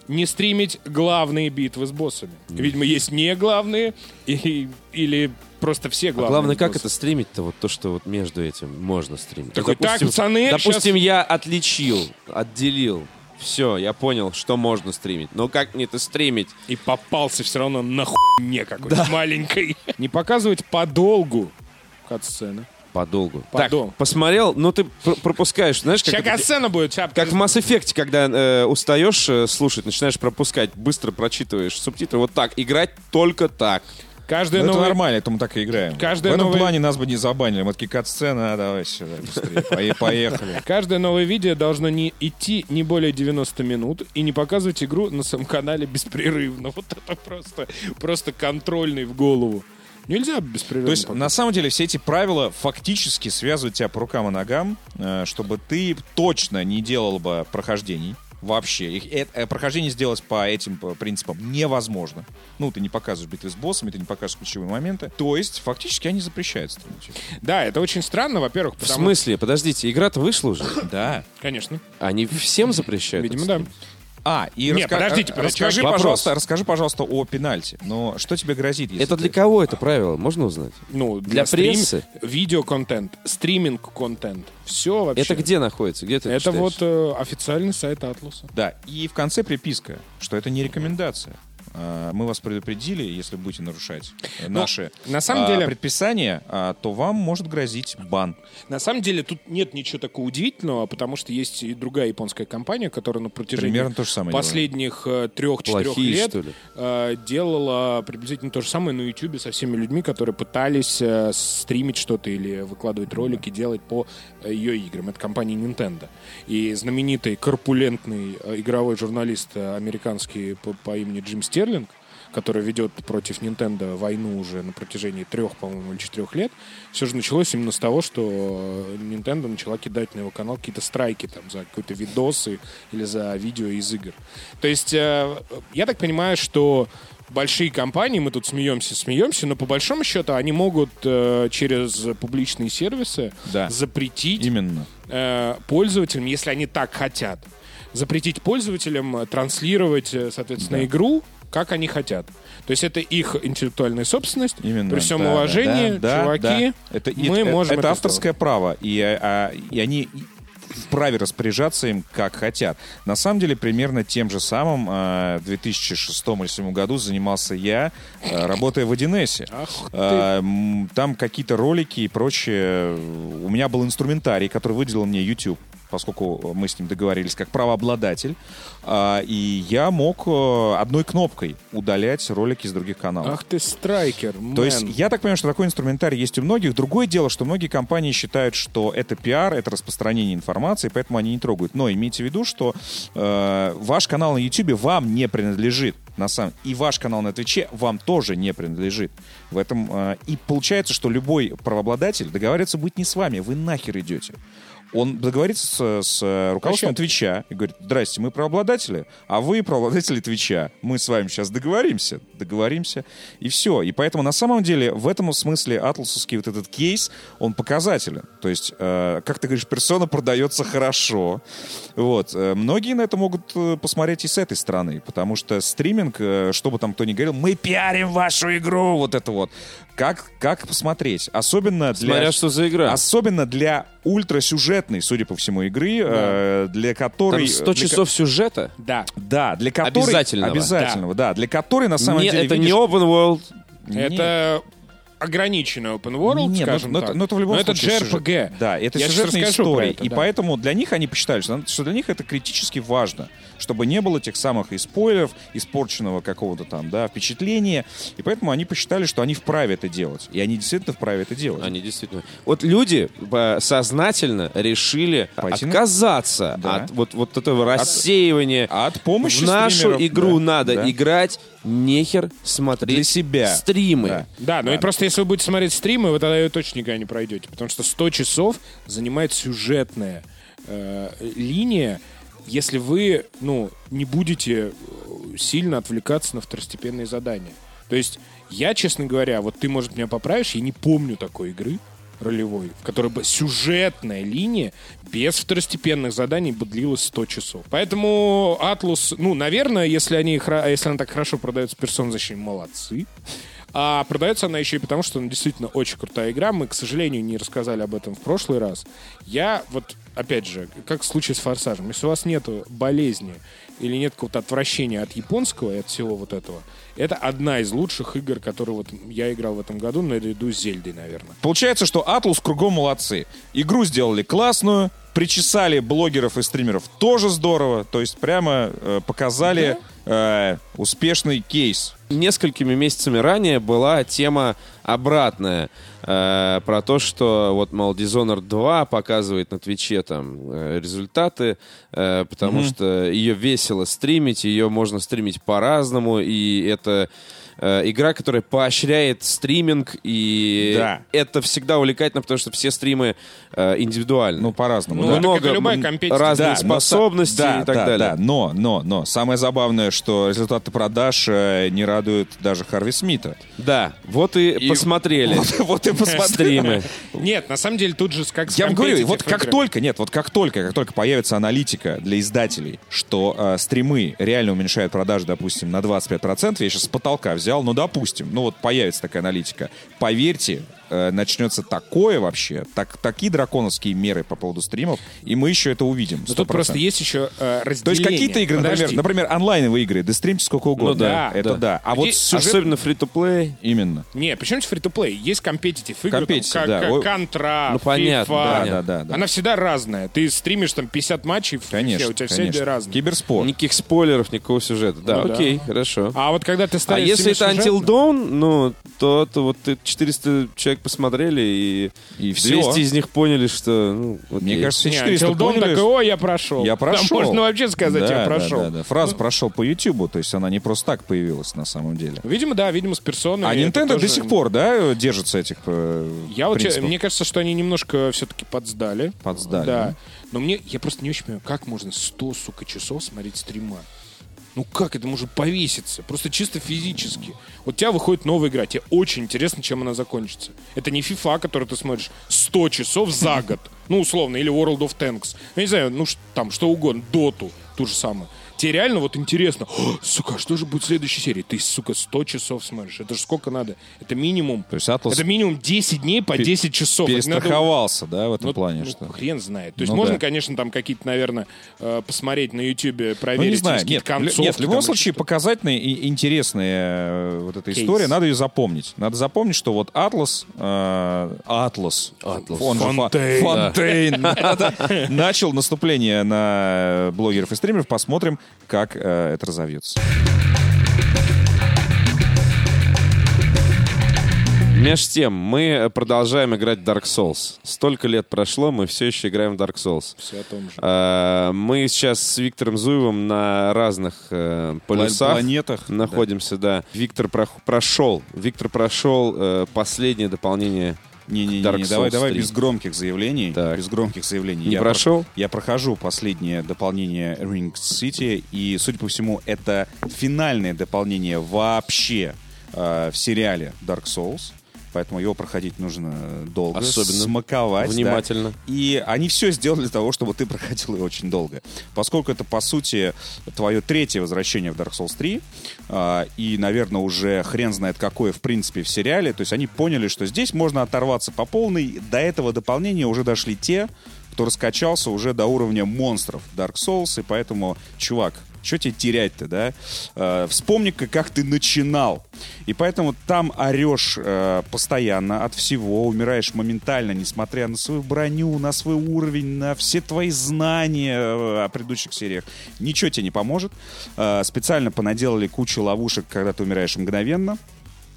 Не стримить главные битвы с боссами. Видимо, есть не главные и- или просто все А главные. главное, как это стримить-то, вот то, что вот между этим можно стримить. Такой, так, пацаны, допустим, щас- я отличил, отделил. Все, я понял, что можно стримить. Но как мне это стримить? И попался все равно на хуйне какой-то маленькой. Не показывать подолгу кат-сцены. Подолгу. Подол- Так, посмотрел, но ты пр- пропускаешь, знаешь, как, Сейчас это- кат-сцена будет. ща как в Mass Effect, когда э, устаешь э, слушать, начинаешь пропускать, быстро прочитываешь субтитры. Вот так, играть только так. Каждая Ну, это новая... нормально, это мы так и играем. Каждая В этом новая- плане нас бы не забанили. Мы такие, кат-сцена, а, давай сюда, быстрее. Пое- Поехали. Каждое новое видео должно не идти не более 90 минут и не показывать игру на своем канале беспрерывно. Вот это просто, просто контрольный в голову. Нельзя беспрерывно. То есть, показывать. на самом деле, все эти правила фактически связывают тебя по рукам и ногам, э, чтобы ты точно не делал бы прохождений. Вообще. Их, э, э, прохождение сделать по этим принципам невозможно. Ну, ты не показываешь битвы с боссами, ты не показываешь ключевые моменты. То есть, фактически, они запрещают стримить. Да, это очень странно, во-первых, В потому... смысле? Подождите, игра-то вышла уже. Да. Конечно. Они всем запрещают? Видимо, это да. А, и Не, раска- подождите, э, подождите. расскажи, Вопрос. пожалуйста, расскажи, пожалуйста, о пенальти. Но что тебе грозит, если Это ты- для кого это правило? Можно узнать? Ну, Для стрим- прессы? Видеоконтент, стриминг-контент. Все вообще. Это где находится? Где ты Это читаешь? вот э, официальный сайт Атласа. Да, и в конце приписка, что это не рекомендация. А, Мы вас предупредили, если будете нарушать э, наши на самом а, деле- предписания, а, то вам может грозить бан. На самом деле тут нет ничего такого удивительного, потому что есть и другая японская компания, которая на протяжении Примерно то же самое последних э, трех-четырех лет э, делала приблизительно то же самое на YouTube со всеми людьми, которые пытались э, стримить что-то или выкладывать ролики, делать по ее играм. Это компания Nintendo. И знаменитый корпулентный игровой журналист американский по, по имени Джим Стерлинг, который ведет против Nintendo войну уже на протяжении трех, по-моему, или четырех лет, все же началось именно с того, что э, Nintendo начала кидать на его канал какие-то страйки там за какие-то видосы или за видео из игр. То есть э, я так понимаю, что большие компании, мы тут смеемся, смеемся, но по большому счету они могут э, через публичные сервисы Да. запретить Именно. э, пользователям, если они так хотят, запретить пользователям э, транслировать, соответственно, игру, как они хотят. То есть это их интеллектуальная собственность. Именно. При всем Да, уважении, да, да, чуваки, да. Это, мы это, можем это это авторское право, и, а, и они вправе распоряжаться им как хотят. На самом деле, примерно тем же самым э, в 2006 или 2007 году занимался я, э, работая в 1С. Ах ты. Э, Там какие-то ролики и прочее. У меня был инструментарий, который выделил мне YouTube поскольку мы с ним договорились как правообладатель, А, и я мог э, одной кнопкой удалять ролики из других каналов. Ах ты страйкер, То есть мэн. я так понимаю, что такой инструментарий есть у многих. Другое дело, что многие компании считают, что это пиар, это распространение информации, поэтому они не трогают. Но имейте в виду, что э, ваш канал на YouTube вам не принадлежит. На самом... И ваш канал на Твиче вам тоже не принадлежит. В этом, э, и получается, что любой правообладатель договариваться будет не с вами, вы нахер идете. Он договорится с, с руководством Твича и говорит, здрасте, мы правообладатели, а вы правообладатели Твича. Мы с вами сейчас договоримся, договоримся, и все. И поэтому на самом деле в этом смысле атласовский вот этот кейс, он показателен. То есть, э, как ты говоришь, персона продается хорошо. Вот. Э, Многие на это могут э, посмотреть и с этой стороны, потому что стриминг, э, что бы там кто ни говорил, мы пиарим вашу игру, вот это вот. Как, как посмотреть? Особенно для... Смотря что за игра. Особенно для ультрасюжетной, судя по всему, игры, э, для которой... Там 100 для часов сюжета. Да. Да, для которой... Обязательного. Обязательного, да. Для которой, на самом Не- деле, это видишь, не open world. нет. Это ограниченный open world, Нет, ну, скажем ну, так. это, ну, это в любом Но это случае сюжет. JRPG. Да, это Я про истории. это, и да. поэтому для них они посчитали, что, что для них это критически важно, чтобы не было тех самых и спойлеров, испорченного какого-то там, да, впечатления. И поэтому они посчитали, что они вправе это делать. И они действительно вправе это делать. Они действительно. Вот люди э, сознательно решили Пойти на- отказаться Да. от вот, вот этого рассеивания. А от помощи В нашу стримеров, игру да, надо да. играть, нехер смотреть Для себя. стримы. Да. Да, но и просто если вы будете смотреть стримы, вы тогда ее точно никогда не пройдете. Потому что 100 часов занимает сюжетная э, линия, если вы, ну, не будете э, сильно отвлекаться на второстепенные задания. То есть я, честно говоря, вот ты, может, меня поправишь, я не помню такой игры ролевой, в которой бы сюжетная линия без второстепенных заданий бы длилась 100 часов. Поэтому Атлус, ну, наверное, если, они, если она так хорошо продается, персон защиты молодцы. А продается она еще и потому, что она действительно очень крутая игра. Мы, к сожалению, не рассказали об этом в прошлый раз. Я вот, опять же, как в случае с Форсажем, если у вас нет болезни или нет какого-то отвращения от японского и от всего вот этого, это одна из лучших игр, которые вот я играл в этом году, наряду с Зельдой, наверное. Получается, что Атлус кругом молодцы. Игру сделали классную, причесали блогеров и стримеров тоже здорово. То есть прямо э, показали э, успешный кейс. Несколькими месяцами ранее была тема обратная э, про то, что вот, мол, Dishonored 2 показывает на Твиче там э, результаты, э, потому что ее весело стримить, ее можно стримить по-разному, и это э, игра, которая поощряет стриминг, и Да. это всегда увлекательно, потому что все стримы э, индивидуальны. Ну, по-разному. Ну, да. много любая но са- способности да, и так да, далее. Да, но, но, но. Самое забавное, что результаты продаж э, не радуют даже Харви Смита. Да, вот и, И- посмотрели Вот, вот и посмотри. стримы. Нет, на самом деле тут же как Я вам говорю, вот как только, нет, вот как только, как только появится аналитика для издателей, что э, стримы реально уменьшают продажи, допустим, на 25%, я сейчас с потолка взял, ну, допустим, ну, вот появится такая аналитика, поверьте, э, начнется такое вообще, так, такие драконовские меры по поводу стримов, и мы еще это увидим. Но тут 100%. просто есть еще э, То есть разделение. какие-то игры, например, Подожди. например, онлайновые игры, да стримьте сколько угодно. Ну да, это да. да. А вот Здесь сюжет- Особенно фри-то-плей. Именно. Не, причем здесь фри-то-плей? Есть компетитив игры, Competitive, там, да. как. Контра, Ну, понятно, FIFA. да, да, да, да. Она всегда разная. Ты стримишь там 50 матчей, Конечно, FIFA, у тебя конечно. все разные. Киберспорт. Никаких спойлеров, никакого сюжета. Да, Ну да. окей, хорошо. А вот когда ты А ставишь если это семисюжетно- Until Dawn, ну, то, то вот ты 400 человек посмотрели, и, И 200 всё. из них поняли, что... Ну, Мне кажется, Не, все 400 Until Dawn поняли, такой, о, я прошел. Я Там прошел. можно вообще сказать, Да, я да, прошел. Да, да. Фраза прошел по Ютубу, то есть она не просто так появилась на самом деле. Видимо, да, видимо, с персоной. А Nintendo тоже- до сих пор, да, держится этих э, Я вот, че- принципов? мне кажется, что они немножко все-таки подсдали. Подсдали, Да. да? Но мне, я просто не очень понимаю, как можно 100, сука, часов смотреть стрима? Ну как это может повеситься? Просто чисто физически. Вот у тебя выходит новая игра, тебе очень интересно, чем она закончится. Это не FIFA, который ты смотришь 100 часов за год. Ну, условно, или World of Tanks. Я не знаю, ну, там, что угодно, Доту, ту же самую. Тебе реально вот интересно, «О, сука, а что же будет в следующей серии? Ты, сука, 100 часов смотришь. Это же сколько надо? Это минимум. То есть Атлас Это минимум 10 дней по 10 часов. Это надо- перестраховался, да, в этом ну, плане, ну, что... хрен знает. То есть Ну можно, да. конечно, там какие-то, наверное, э, посмотреть на Ну, проверить не знаю, нет, концовки. нет, в любом случае показательная и интересная э, вот эта Кейс. история, надо ее запомнить. Надо запомнить, что вот Атлас, э, Атлас, Атлас. он Фонтейн. Фонтейн, начал наступление на блогеров и стримеров. Посмотрим, как э, это разовьется. Меж тем, мы продолжаем играть в Dark Souls. Столько лет прошло, мы все еще играем в Dark Souls. Все о том же. А, Мы сейчас с Виктором Зуевым на разных э, полюсах планетах, находимся, да. Виктор прох- прошел, Виктор прошел э, последнее дополнение. Не-не-не, давай, Souls давай 3. без громких заявлений. Так. Без громких заявлений. Не Я про- прошел? я прохожу последнее дополнение Ring City, и, судя по всему, это финальное дополнение вообще э, в сериале Dark Souls. Поэтому его проходить нужно долго, Особенно смаковать. да. Внимательно. И они все сделали для того, чтобы ты проходил его очень долго. Поскольку это, по сути, твое третье возвращение в Dark Souls 3, а, и, наверное, уже хрен знает какое, в принципе, в сериале, то есть они поняли, что здесь можно оторваться по полной. До этого дополнения уже дошли те, кто раскачался уже до уровня монстров Dark Souls, и поэтому, чувак, что тебе терять-то, да? Э, Вспомни-ка, как ты начинал. И поэтому там орешь э, постоянно от всего, умираешь моментально, несмотря на свою броню, на свой уровень, на все твои знания э, о предыдущих сериях. Ничего тебе не поможет. Э, специально понаделали кучу ловушек, когда ты умираешь мгновенно.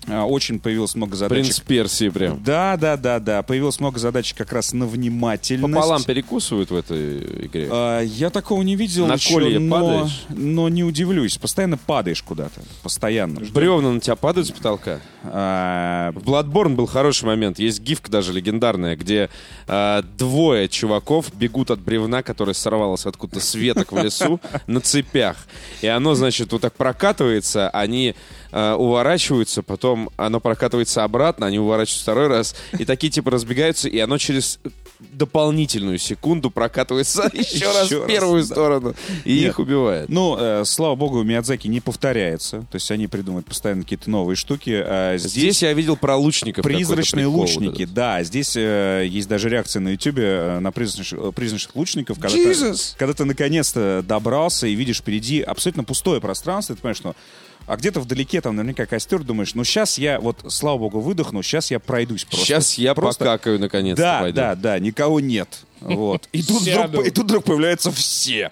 А, Очень появилось много задачек. Принц Персии прям. Да, да, да, да. Появилось много задач как раз на внимательность. Пополам перекусывают в этой игре. А, я такого не видел На еще, колье но, падаешь? но не удивлюсь. Постоянно падаешь куда-то. Постоянно. Бревна на тебя падают с потолка. А, В Bloodborne был хороший момент. Есть гифка даже легендарная, где э, двое чуваков бегут от бревна, которое сорвалось откуда-то с веток в лесу на цепях. И оно, значит, вот так прокатывается, они э, уворачиваются, потом оно прокатывается обратно, они уворачиваются второй раз, и такие типа разбегаются, и оно через дополнительную секунду прокатывается еще раз в первую сторону и их убивает. Ну, э, слава богу, Миядзаки не повторяется. То есть они придумывают постоянно какие-то новые штуки. А здесь, Здесь я видел про лучников. призрачные вот лучники. да, здесь э, есть даже реакция на Ютубе э, на призрачных, призрачных лучников. Когда ты, Jesus! когда ты наконец-то добрался и видишь впереди абсолютно пустое пространство, и ты понимаешь, что а где-то вдалеке там наверняка костер, думаешь, ну сейчас я, вот, слава богу, выдохну, сейчас я пройдусь просто. Сейчас я Просто- покакаю наконец-то. Да, пойду. да, да, никого нет. Вот. И тут, Сяду. вдруг, и тут вдруг появляются все.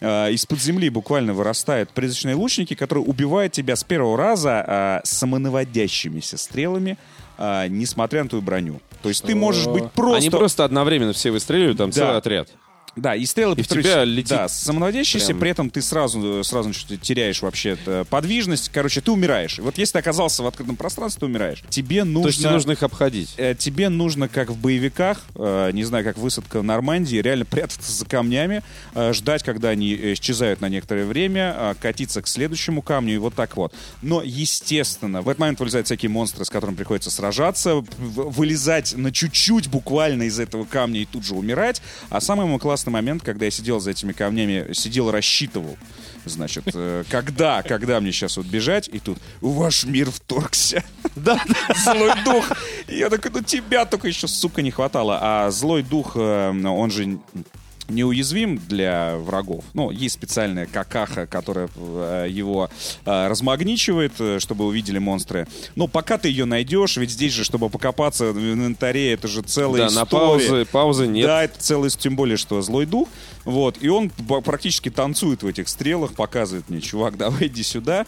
А, Из-под земли буквально вырастают призрачные лучники, которые убивают тебя с первого раза а, самонаводящимися стрелами, а, несмотря на твою броню. То есть ты можешь быть просто... Они просто одновременно все выстреливают, там Да. целый отряд. Да, и стрелы, И повторюсь, тебя летит да, самонаводящиеся, прям- при этом ты сразу, сразу теряешь вообще э, подвижность. Короче, ты умираешь. И вот если ты оказался в открытом пространстве, ты умираешь. Тебе нужно... То есть тебе нужно их обходить. Э, тебе нужно, как в боевиках, э, не знаю, как высадка в Нормандии, реально прятаться за камнями, э, ждать, когда они исчезают на некоторое время, э, катиться к следующему камню и вот так вот. Но, естественно, в этот момент вылезают всякие монстры, с которыми приходится сражаться, вылезать на чуть-чуть буквально из этого камня и тут же умирать. А самый мой классный момент, когда я сидел за этими камнями, сидел, рассчитывал, значит, э, когда, когда мне сейчас вот бежать, и тут ваш мир вторгся. Да, злой дух. И я такой, ну тебя только еще, сука, не хватало. А злой дух, э, он же неуязвим для врагов. Ну, есть специальная какаха, которая э, его э, размагничивает, э, чтобы увидели монстры. Но пока ты ее найдешь, ведь здесь же, чтобы покопаться в инвентаре, это же целая Да, история. на паузы, паузы нет. Да, это целый, тем более, что злой дух. Вот, и он практически танцует в этих стрелах, показывает мне, чувак, давай иди сюда.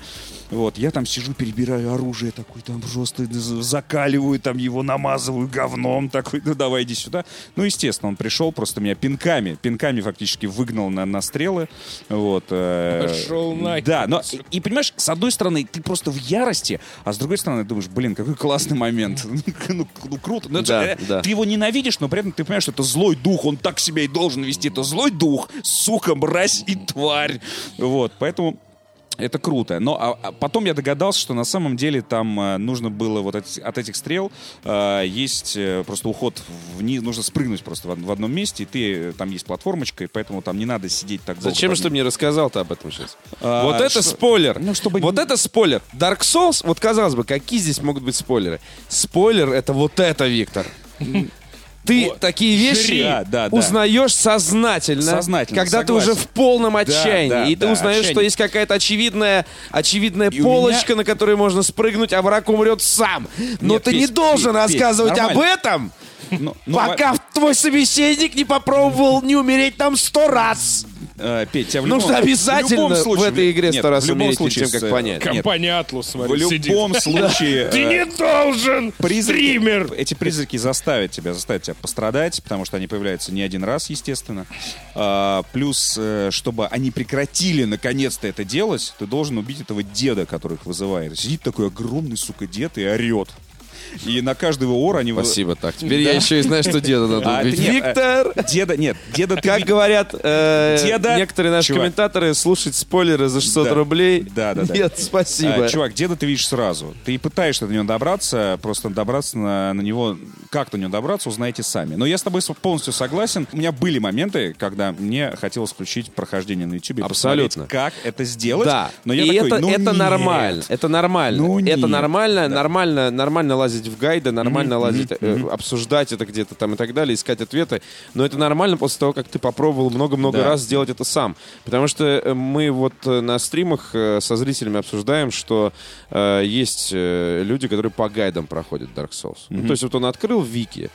Вот, я там сижу, перебираю оружие такой, там просто закаливаю, там его намазываю говном, такой, ну давай иди сюда. Ну, естественно, он пришел, просто меня пинками, пинками фактически выгнал на, на стрелы. Вот. э, Пошел нахер. Да, но, и, и понимаешь, с одной стороны, ты просто в ярости, а с другой стороны, думаешь, блин, какой классный момент. Ну, ну, круто. Ну, Да, э, да. Ты его ненавидишь, но при этом ты понимаешь, что это злой дух, он так себя и должен вести. Это злой дух, сука, мразь и тварь. Вот, поэтому это круто. Но а- а потом я догадался, что на самом деле там э, нужно было вот от, от этих стрел э, есть э, просто уход вниз, нужно спрыгнуть просто в, в одном месте, и ты там есть платформочка, и поэтому там не надо сидеть так долго. Зачем под же ты мне рассказал-то об этом сейчас? А, вот это что- спойлер. Ну, чтобы- Вот это спойлер. Dark Souls, вот казалось бы, какие здесь могут быть спойлеры? Спойлер — это вот это, Виктор. Ты такие вещи Да, да, да. узнаешь сознательно, Сознательно, когда согласен. ты уже в полном отчаянии, да, и ты да, узнаешь, что отчаяние. есть какая-то очевидная, очевидная И полочка, меня- на которой можно спрыгнуть, а враг умрет сам. Но Нет, ты не Петь, должен Петь, Петь, рассказывать об нормально. этом, Ну, ну, пока твой собеседник не попробовал не умереть там сто раз. Э, Петь, тебя в Нужно любом- обязательно любом случае- в этой игре Нет, сто раз в любом умереть случае тем, как с, э, понять. Нет, Компания Атлус, в смотри, сидит. любом случае... Ты э, не должен, Призраки, стример! эти призраки заставят тебя, заставят тебя пострадать, потому что они появляются не один раз, естественно. А, плюс, э, чтобы они прекратили наконец-то это делать, ты должен убить этого деда, который их вызывает. Сидит такой огромный, сука, дед и орет. И на каждый его ор они... Спасибо, так. Теперь я еще и знаю, что деда надо А, убить. нет, э, Виктор! Деда, нет, деда ты Как говорят э, некоторые наши комментаторы, слушать спойлеры за 600 Да. рублей. Да, да, да. Нет, спасибо. А, чувак, деда ты видишь сразу. Ты пытаешься до него добраться, просто добраться на, него, как до него добраться, узнаете сами. Но я с тобой полностью согласен. У меня были моменты, когда мне хотелось включить прохождение на YouTube Абсолютно. как это сделать. Да, Но я и такой, это, ну это нормально, это нормально, Ну это нормально, нормально, нормально лазить в гайды, нормально Мгм, лазить, мгм, э, обсуждать это где-то там и так далее, искать ответы, но это нормально после того, как ты попробовал много-много Да. раз сделать это сам, потому что э, мы вот э, на стримах э, со зрителями обсуждаем, что э, есть люди, которые по гайдам проходят Dark Souls. Ну, то есть вот он открыл вики,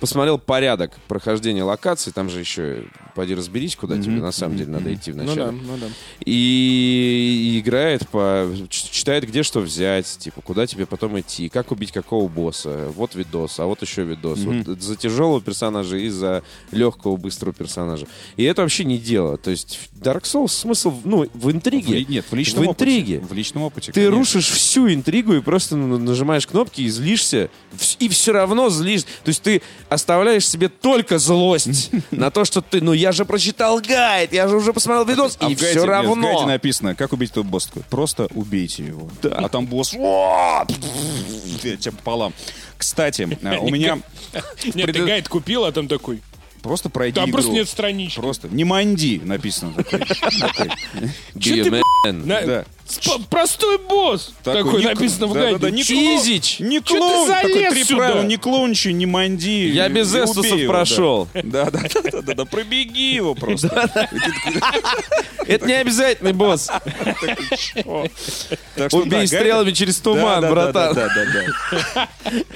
посмотрел порядок прохождения локаций, там же еще, пойди разберись, куда тебе на самом деле надо идти Ну вначале. да, ну да. И, и играет по... Читает, где что взять, типа, куда тебе потом идти, как убить какого босса. Вот видос, а вот еще видос. Вот за тяжелого персонажа и за легкого, быстрого персонажа. И это вообще не дело. То есть Dark Souls смысл, ну, в интриге. В нет, в личном В интриге. опыте. В личном опыте. Ты конечно. рушишь всю интригу и просто ну, нажимаешь кнопки и злишься. И все равно злишь. То есть ты оставляешь себе только злость на то, что ты, ну я же прочитал гайд, я же уже посмотрел видос, А и в гайде, все нет, в гайде равно. написано, как убить этого босса. Такой, Просто убейте его. А там босс... «О, Тебя пополам. Кстати, э, у меня Нет, ты гайд купил, а там такой. Просто пройди Там игру. просто нет странички. Просто. Не манди написано. Be ты, Да. Простой босс! Такой, написано в гайде. Чизич! не клоун, такой три правила, не клоунчи, не манди. Я без эстусов прошел. Да, да, да, да, да, да, пробеги его просто. Это не обязательный босс. Убей стрелами через туман, братан. Да, да, да, да.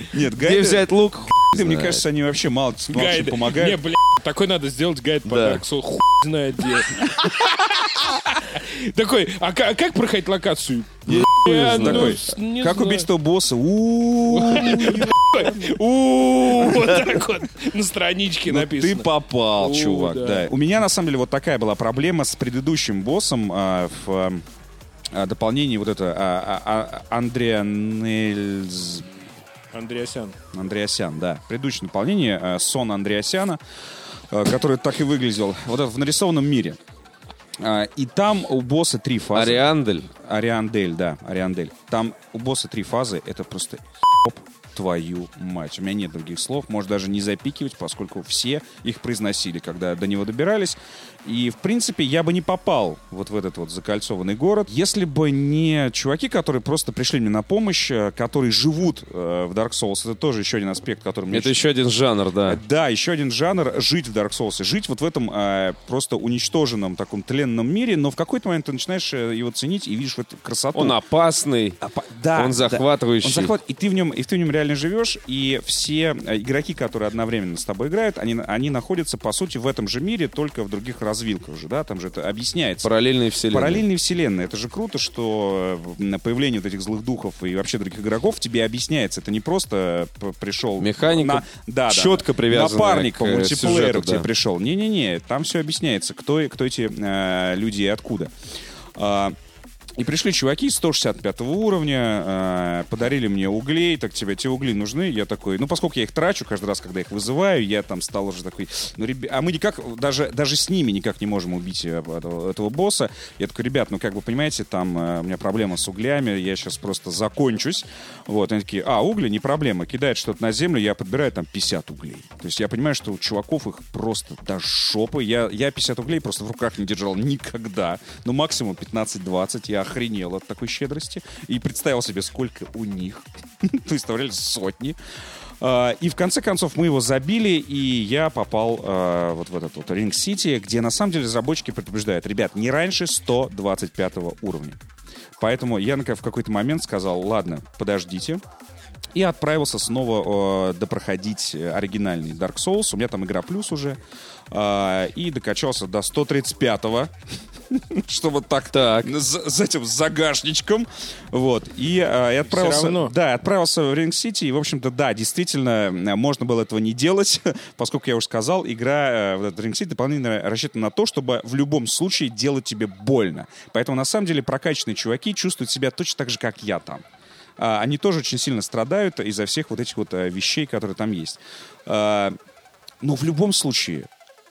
Нет, Где взять лук? хуй мне кажется, они вообще мало Гайды. Не, помогают. Такой надо сделать гайд по. Dark Souls. Хуй знает где. Такой, а а как проходить локацию? Ну, как убить этого босса? Вот так вот на страничке Ну, написано. Ты попал, чувак, да. У меня, на самом деле, вот такая была проблема с предыдущим боссом а, в а, дополнении вот это Андреа Нельз... Андреасян. Андреасян, да. Предыдущее дополнение Сон Андреасяна, который так и выглядел. Вот это в нарисованном мире. А, И там у босса три фазы. Ариандель. Ариандель, да, Ариандель. Там у босса три фазы, это просто еб твою мать. У меня нет других слов, может даже не запикивать, поскольку все их произносили, когда до него добирались. И, в принципе, я бы не попал вот в этот вот закольцованный город, если бы не чуваки, которые просто пришли мне на помощь, э, которые живут э, в Dark Souls. Это тоже еще один аспект, который мне Это еще один жанр, да. да, еще один жанр — жить в Dark Souls. Жить вот в этом э, просто уничтоженном таком тленном мире, но в какой-то момент ты начинаешь э, его ценить и видишь в этом красоту. Он опасный. А, по- да, он да. захватывающий. Он захват, и ты в нем, и ты в нем реально живешь, и все э, игроки, которые одновременно с тобой играют, они, они находятся, по сути, в этом же мире, только в других развилках уже, да, там же это объясняется. Параллельные вселенные. Параллельные вселенные. Это же круто, что э, появление вот этих злых духов и вообще других игроков тебе объясняется. Это не просто пришел... Механика на- да, да, четко привязанная Напарник по э, мультиплееру сюжету, к тебе да. пришел. Не-не-не, там все объясняется, кто, кто эти э, люди и откуда. А, и пришли чуваки 165 уровня, э, подарили мне углей, так тебе эти угли нужны? Я такой, ну, поскольку я их трачу каждый раз, когда их вызываю, я там стал уже такой, ну, ребя- а мы никак, даже, даже с ними никак не можем убить э, этого, этого босса. Я такой, ребят, ну, как вы понимаете, там э, у меня проблема с углями, я сейчас просто закончусь. Вот, они такие, а, угли, не проблема, кидает что-то на землю, я подбираю там 50 углей. То есть я понимаю, что у чуваков их просто до жопы. Я, я 50 углей просто в руках не держал никогда. Ну, максимум 15-20. Я охренел от такой щедрости. И представил себе, сколько у них. Представляли, сотни. А, И в конце концов мы его забили, и я попал а, вот в этот вот Ринг Сити, где на самом деле разработчики предупреждают, ребят, не раньше 125 уровня. Поэтому я в какой-то момент сказал, ладно, подождите. И отправился снова э, допроходить э, оригинальный Dark Souls. У меня там игра плюс уже. А, и докачался до 135-го. Чтобы так, Так. За, за этим загашничком. Вот. И, э, и отправился... Да, отправился в Ринг Сити. И, в общем-то, да, действительно, э, можно было этого не делать. Поскольку я уже сказал, игра э, в Ринг Сити дополнительно рассчитана на то, чтобы в любом случае делать тебе больно. Поэтому, на самом деле, прокачанные чуваки чувствуют себя точно так же, как я там а, они тоже очень сильно страдают из-за всех вот этих вот а, вещей, которые там есть. А, но в любом случае,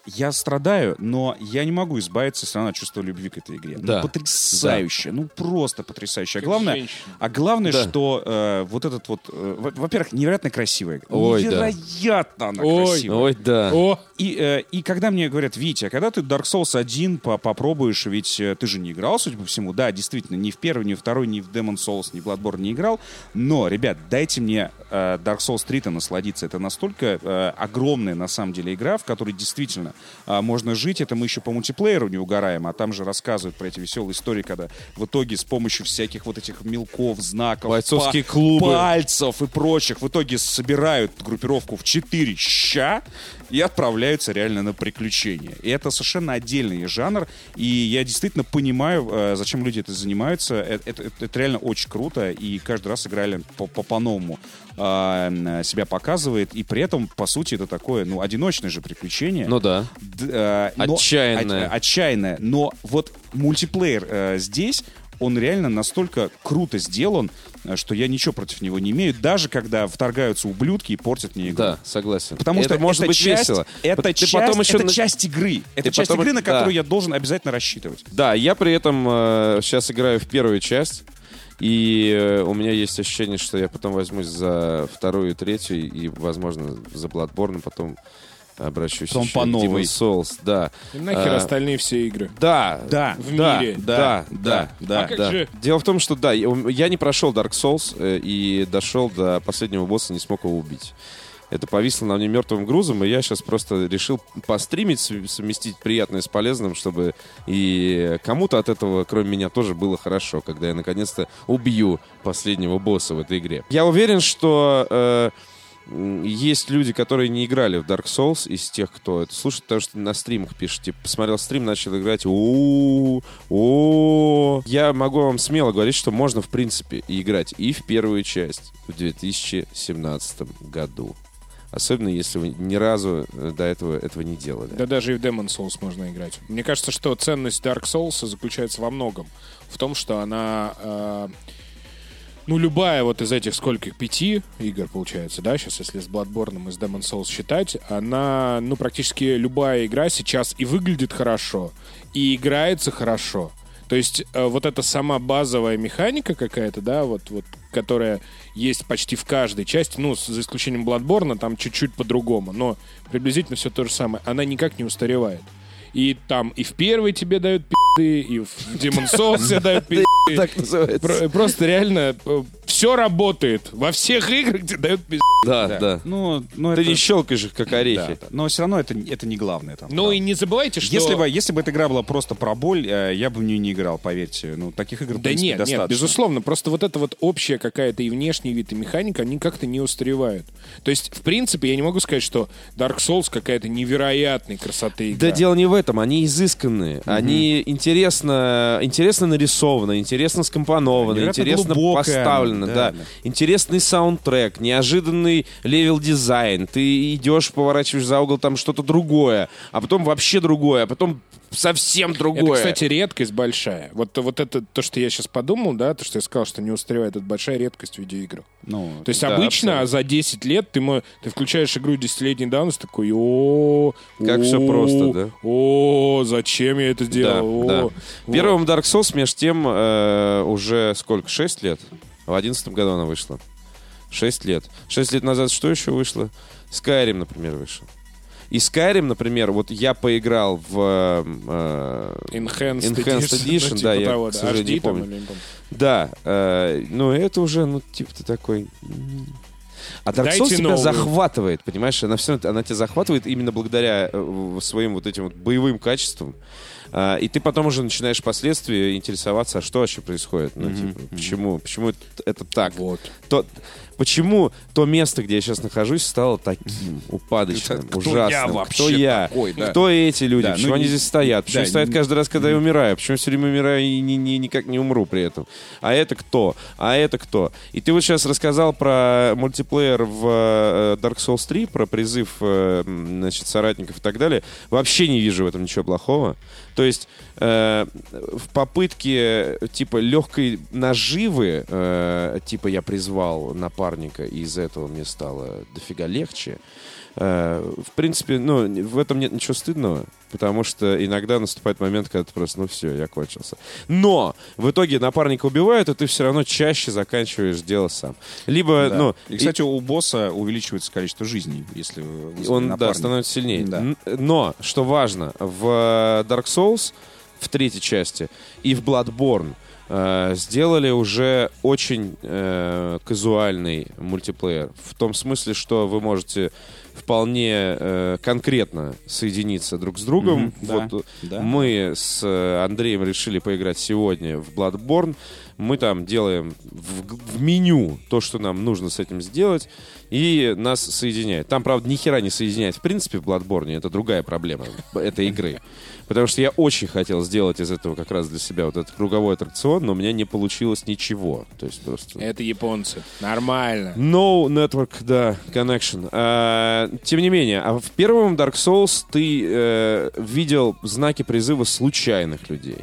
я страдаю, но я не могу избавиться все равно от чувства любви к этой игре. Да. Ну, потрясающе, ну просто потрясающе. А главное, женщина. а главное, Да. что э, вот этот вот, э, во- во-первых, невероятно красивая. игра. Ой, да. невероятно она Ой. красивая. Ой, да. О, И, э, и когда мне говорят, Витя, а когда ты Dark Souls 1 по- попробуешь, ведь э, ты же не играл, судя по всему, да, действительно, ни в первый, ни в второй, ни в Demon Souls, ни в Bloodborne не играл, но, ребят, дайте мне э, Dark Souls 3-то насладиться. Это настолько э, огромная, на самом деле, игра, в которой действительно а, можно жить. Это мы еще по мультиплееру не угораем, а там же рассказывают про эти веселые истории, когда в итоге с помощью всяких вот этих мелков, знаков, Бойцовские клубы. пальцев и прочих в итоге собирают группировку в 4 ща и отправляются реально на приключения. И это совершенно отдельный жанр, и я действительно понимаю, э, зачем люди это занимаются. Это, это- это- это реально очень круто, и каждый раз играли по- по- по-новому э, себя показывает, и при этом, по сути, это такое, ну, одиночное же приключение. Ну да. Д- э, но- Отчаянное. от- отчаянное. Но вот мультиплеер э, здесь, он реально настолько круто сделан, э, что я ничего против него не имею, даже когда вторгаются ублюдки и портят мне игру. Да, согласен. Потому это что может это быть часть, весело. Это, Ты часть, потом еще это на- часть игры. Это Ты часть потом- игры, на да. которую я должен обязательно рассчитывать. Да, я при этом сейчас играю в первую часть, и э, у меня есть ощущение, что я потом возьмусь за вторую и третью, и, возможно, за Bloodborne, потом обращусь Потом еще по к новой. Demon's Souls, да. И нахер А, остальные все игры. Да, Да, в да, мире. да, Да, да, да. А как да. же- Дело в том, что да, я, не прошел Dark Souls э, и дошел до последнего босса, не смог его убить. Это повисло на мне мертвым грузом, и я сейчас просто решил постримить, сов- совместить приятное с полезным, чтобы и кому-то от этого, кроме меня, тоже было хорошо, когда я наконец-то убью последнего босса в этой игре. Я уверен, что э, есть люди, которые не играли в Dark Souls из тех, кто это слушает, потому что на стримах пишет, типа, посмотрел стрим, начал играть, у о Я могу вам смело говорить, что можно, в принципе, играть и в первую часть в 2017 году. Особенно, если вы ни разу э, до этого этого не делали. Да даже и в Demon Souls можно играть. Мне кажется, что ценность Dark Souls заключается во многом. В том, что она... э, ну, любая вот из этих сколько? Пяти игр, получается, да? Сейчас, если с Bloodborne и с Demon Souls считать, она, ну, практически любая игра сейчас и выглядит хорошо, и играется хорошо. То есть э, вот эта сама базовая механика какая-то, да, вот, вот, которая есть почти в каждой части, ну, за исключением Bloodborne, там чуть-чуть по-другому, но приблизительно все то же самое. Она никак не устаревает. И там и в первой тебе дают пи***ы, и в Demon Souls тебе дают пи***ы. Так называется. Про- Просто реально все работает. Во всех играх тебе дают пи***. Да, да. Ну, ну Ты это... не щелкаешь их, как орехи. Да, да. Но все равно это, это не главное там. Ну и не забывайте, что... Если бы, если бы эта игра была просто про боль, э, я бы в нее не играл, поверьте. Ну, таких игр, в Да принципе, нет, достаточно. нет, безусловно. Просто вот эта вот общая какая-то и внешний вид, и механика, они как-то не устаревают. То есть, в принципе, я не могу сказать, что Dark Souls какая-то невероятной красоты игра. Да дело не в этом, они изысканные, они интересно, интересно нарисованы, интересно скомпонованы, интересно глубокая, поставлены, да, да, да. интересный саундтрек, неожиданный level design, ты идешь, поворачиваешь за угол, там что-то другое, а потом вообще другое, а потом совсем другое. Это, кстати, редкость большая. Вот, вот это то, что я сейчас подумал, да, то, что я сказал, что не устаревает, это большая редкость в видеоиграх. Ну, То есть Да, обычно за 10 лет ты, ты включаешь игру десятилетней давности, такой, о Как всё о, просто, да? О, зачем я это Да, сделал? да. О, вот. Первым Dark Souls, между тем, э, уже сколько? 6 лет? В одиннадцатом году она вышла. 6 лет. 6 лет назад что еще вышло? Skyrim, например, вышел. И Skyrim, например, вот я поиграл в... э, Enhanced, Enhanced Edition, ну, типа да, я, того, к сожалению, HD не там помню. не помню. Да, э, ну это уже, ну, типа ты такой... А Dark Souls тебя новую. захватывает, понимаешь? Она все она тебя захватывает именно благодаря э, своим вот этим вот боевым качествам. А, и ты потом уже начинаешь впоследствии интересоваться, а что вообще происходит. Ну, типа, почему, почему это, это так? Вот. То, почему то место, где я сейчас нахожусь, стало таким упадочным, кто ужасным? я вообще кто я? такой, да? Кто эти люди? Да, почему ну они здесь стоят? Почему да, стоят и- каждый раз, когда я умираю? Почему все время умираю и ни- ни- никак не умру при этом? А это кто? А это кто? И ты вот сейчас рассказал про мультиплеер в э, Dark Souls 3, про призыв э, значит, соратников и так далее. Вообще не вижу в этом ничего плохого. То есть э, в попытке типа легкой наживы, э, типа я призвал напарника, и из этого мне стало дофига легче. Э, в принципе, ну, в этом нет ничего стыдного, потому что иногда наступает момент, когда ты просто, ну все, я кончился. Но в итоге напарника убивают, и ты все равно чаще заканчиваешь дело сам. Либо, Да. ну, и, кстати, у босса увеличивается количество жизней, если он, да, напарник. становится сильнее. Да. Но, что важно, в Dark Souls в третьей части, и в Bloodborne сделали уже очень э, казуальный мультиплеер. В том смысле, что вы можете вполне э, конкретно соединиться друг с другом. Да, вот да. мы с э, Андреем решили поиграть сегодня в Bloodborne. Мы там делаем в, в меню то, что нам нужно с этим сделать, и нас соединяет. Там, правда, ни хера не соединяет. В принципе, в Bloodborne это другая проблема этой игры. Потому что я очень хотел сделать из этого как раз для себя вот этот круговой аттракцион, но у меня не получилось ничего. То есть просто... Это японцы. Нормально. No Network, да, Connection. А, тем не менее, а в первом Dark Souls ты э, видел знаки призыва случайных людей.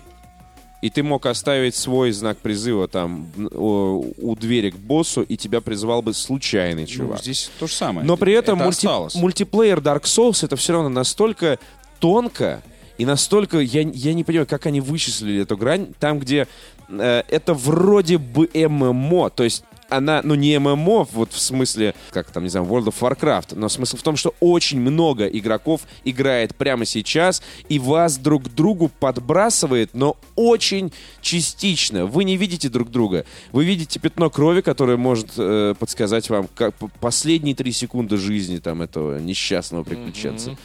И ты мог оставить свой знак призыва там у, двери к боссу, и тебя призывал бы случайный Ну, чувак. здесь то же самое. Но при этом Это мульти- осталось. мультиплеер Dark Souls это все равно настолько тонко и настолько я, я не понимаю, как они вычислили эту грань, там, где э, это вроде бы ММО, то есть она, ну не ММО, вот в смысле, как там, не знаю, World of Warcraft, но смысл в том, что очень много игроков играет прямо сейчас, и вас друг другу подбрасывает, но очень частично. Вы не видите друг друга. Вы видите пятно крови, которое может э, подсказать вам как последние три секунды жизни там этого несчастного приключенца.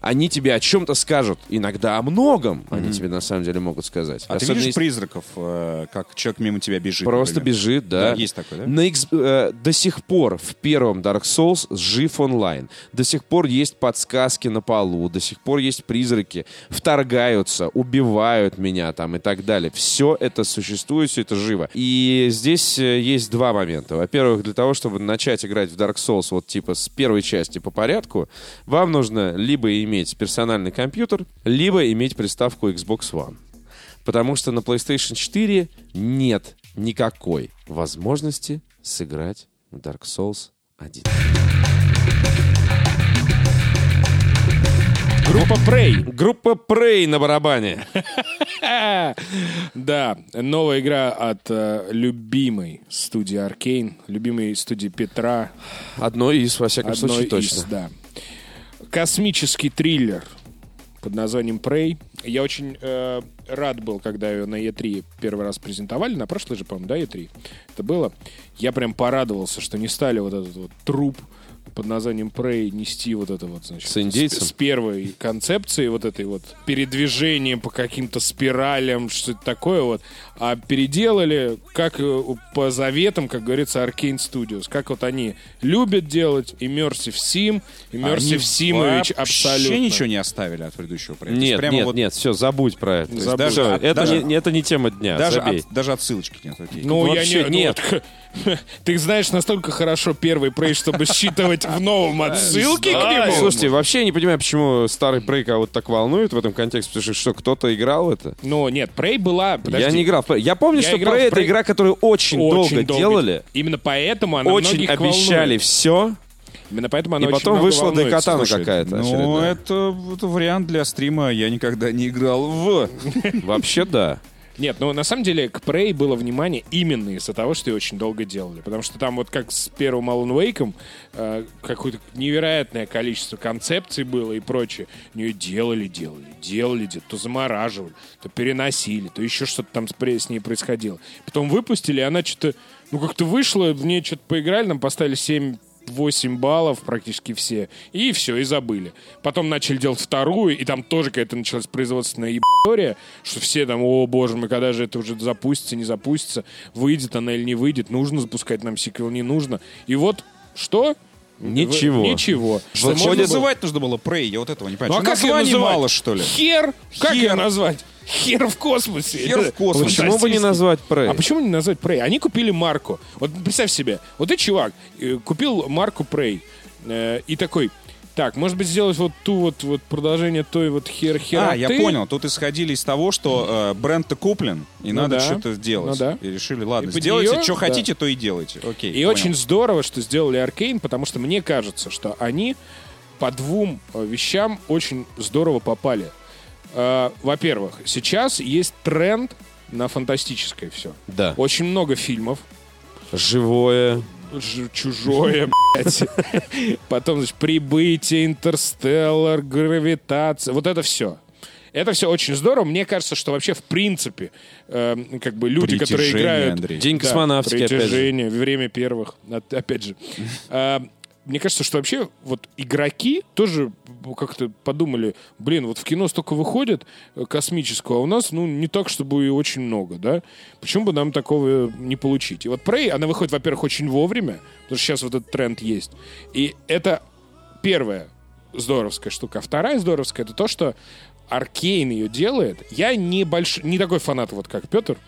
Они тебе о чем-то скажут, иногда о многом они тебе на самом деле могут сказать. А ты Особенно видишь если- призраков, э, как человек мимо тебя бежит? Просто например? бежит, да. Да, есть такое, да? На X- э, до сих пор в первом Dark Souls жив онлайн. До сих пор есть подсказки на полу, до сих пор есть призраки, вторгаются, убивают меня там и так далее. Все это существует, все это живо. И здесь э, есть два момента. Во-первых, для того, чтобы начать играть в Dark Souls вот типа с первой части по порядку, вам нужно либо иметь персональный компьютер, либо иметь приставку Xbox One. Потому что на PlayStation 4 нет никакой возможности сыграть в Dark Souls 1. Группа Prey. Группа Prey на барабане. Да, новая игра от э, любимой студии Arkane, любимой студии Петра. Одно из, во всяком Одной случае, из, точно. да. Космический триллер под названием Prey. Я очень э, рад был, когда ее на E3 первый раз презентовали. На прошлой же, по-моему, да, E3 это было. Я прям порадовался, что не стали вот этот вот труп под названием Prey нести вот это вот, значит, С индейцем? С, с первой концепцией вот этой вот передвижения по каким-то спиралям, что-то такое вот, а переделали, как э, по заветам, как говорится, Arcane Studios, как вот они любят делать, Immersive Sim, Immersive Они Симович вообще абсолютно. ничего не оставили от предыдущего проекта. Нет, прямо нет, вот нет, все, забудь про это. Забудь. Даже- это, даже- не, это не тема дня, Даже, забей. от- даже отсылочки нет, окей. Ну, Вообще я не, ну, нет. вот, ты знаешь настолько хорошо первый прей, чтобы считывать в новом отсылки к нему. Слушайте, вообще я не понимаю, почему старый Prey кого-то так волнует в этом контексте, потому что что, кто-то играл в это? Ну, нет, Prey была... Подожди, Я не играл в. Я помню, Я что в это игра, которую очень, долго, делали, Именно поэтому она очень обещали волнует. все, Именно поэтому она и очень потом вышла Слушай, какая-то Ну, это, это вариант для стрима. Я никогда не играл в... Вообще да. Нет, ну на самом деле к Prey было внимание именно из-за того, что ее очень долго делали. Потому что там вот как с первым Alan Wake э, какое-то невероятное количество концепций было и прочее. Нее делали, делали, делали, делали, то замораживали, то переносили, то еще что-то там с, с ней происходило. Потом выпустили, и она что-то, ну как-то вышла, в ней что-то поиграли, нам поставили 7 8 баллов практически все, и все, и забыли. Потом начали делать вторую, и там тоже какая-то началась производственная ебатория, что все там, о боже мой, когда же это уже запустится, не запустится, выйдет она или не выйдет, нужно запускать нам сиквел, не нужно. И вот что? Ничего. В- Ничего. Что было- называть нужно было Prey? Я вот этого не Ну понимаю. а Что, как ее мало, что ли? Хер? Как ее Хер. назвать? Хер в космосе. Хер в космосе. Почему бы не назвать Prey? А почему не назвать Prey? Они купили марку. Вот представь себе, вот ты чувак, э, купил марку Prey э, и такой, так, может быть сделать вот ту вот, вот продолжение той вот хер хер. А, я понял. Тут исходили из того, что э, бренд-то куплен, и Ну надо да. что-то сделать. Ну да. И решили, ладно, И сделайте, неё, что да. хотите, то и делайте. Окей, И понял. очень здорово, что сделали Аркейн, потому что мне кажется, что они по двум э, вещам очень здорово попали. Э, Во-первых, сейчас есть тренд на фантастическое все. Да. Очень много фильмов, Живое. Ж- Чужое, блядь. Потом, значит, прибытие, интерстеллар, гравитация. Вот это все. Это все очень здорово. Мне кажется, что вообще в принципе, э, как бы люди, которые играют... Андрей. День Да, космонавтики, опять же. притяжение, время первых, опять же. Мне кажется, что вообще вот игроки тоже как-то подумали, блин, вот в кино столько выходит э, космического, а у нас, ну, не так, чтобы и очень много, да? Почему бы нам такого не получить? И вот Prey, она выходит, во-первых, очень вовремя, потому что сейчас вот этот тренд есть. И это первая здоровская штука. А вторая здоровская — это то, что Аркейн ее делает. Я не, больш... не такой фанат, вот как Петр,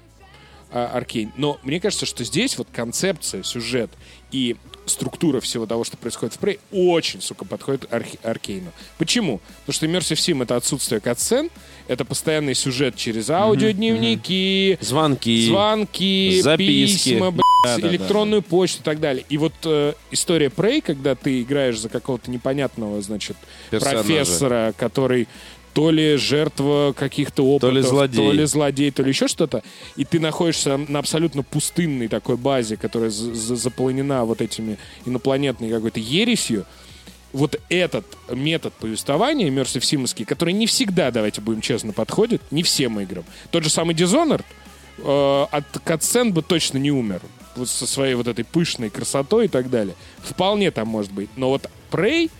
а, Аркейн. Но мне кажется, что здесь вот концепция, сюжет и структура всего того, что происходит в Prey, очень, сука, подходит Арх- Аркейну. Почему? Потому что Immersive Sim — это отсутствие катсцен, это постоянный сюжет через аудиодневники, Звонки. звонки, записки. письма, блядь, Да-да-да. электронную почту и так далее. И вот э, история Prey, когда ты играешь за какого-то непонятного, значит, Персонажа. профессора, который то ли жертва каких-то опытов, ли злодей. то ли злодей, то ли еще что-то, и ты находишься на абсолютно пустынной такой базе, которая за- за- заполнена вот этими инопланетной какой-то ересью, вот этот метод повествования Simовский, который не всегда, давайте будем честно, подходит, не всем играм. Тот же самый Dishonored э, от катсцен бы точно не умер. Вот со своей вот этой пышной красотой и так далее. Вполне там может быть. Но вот Prey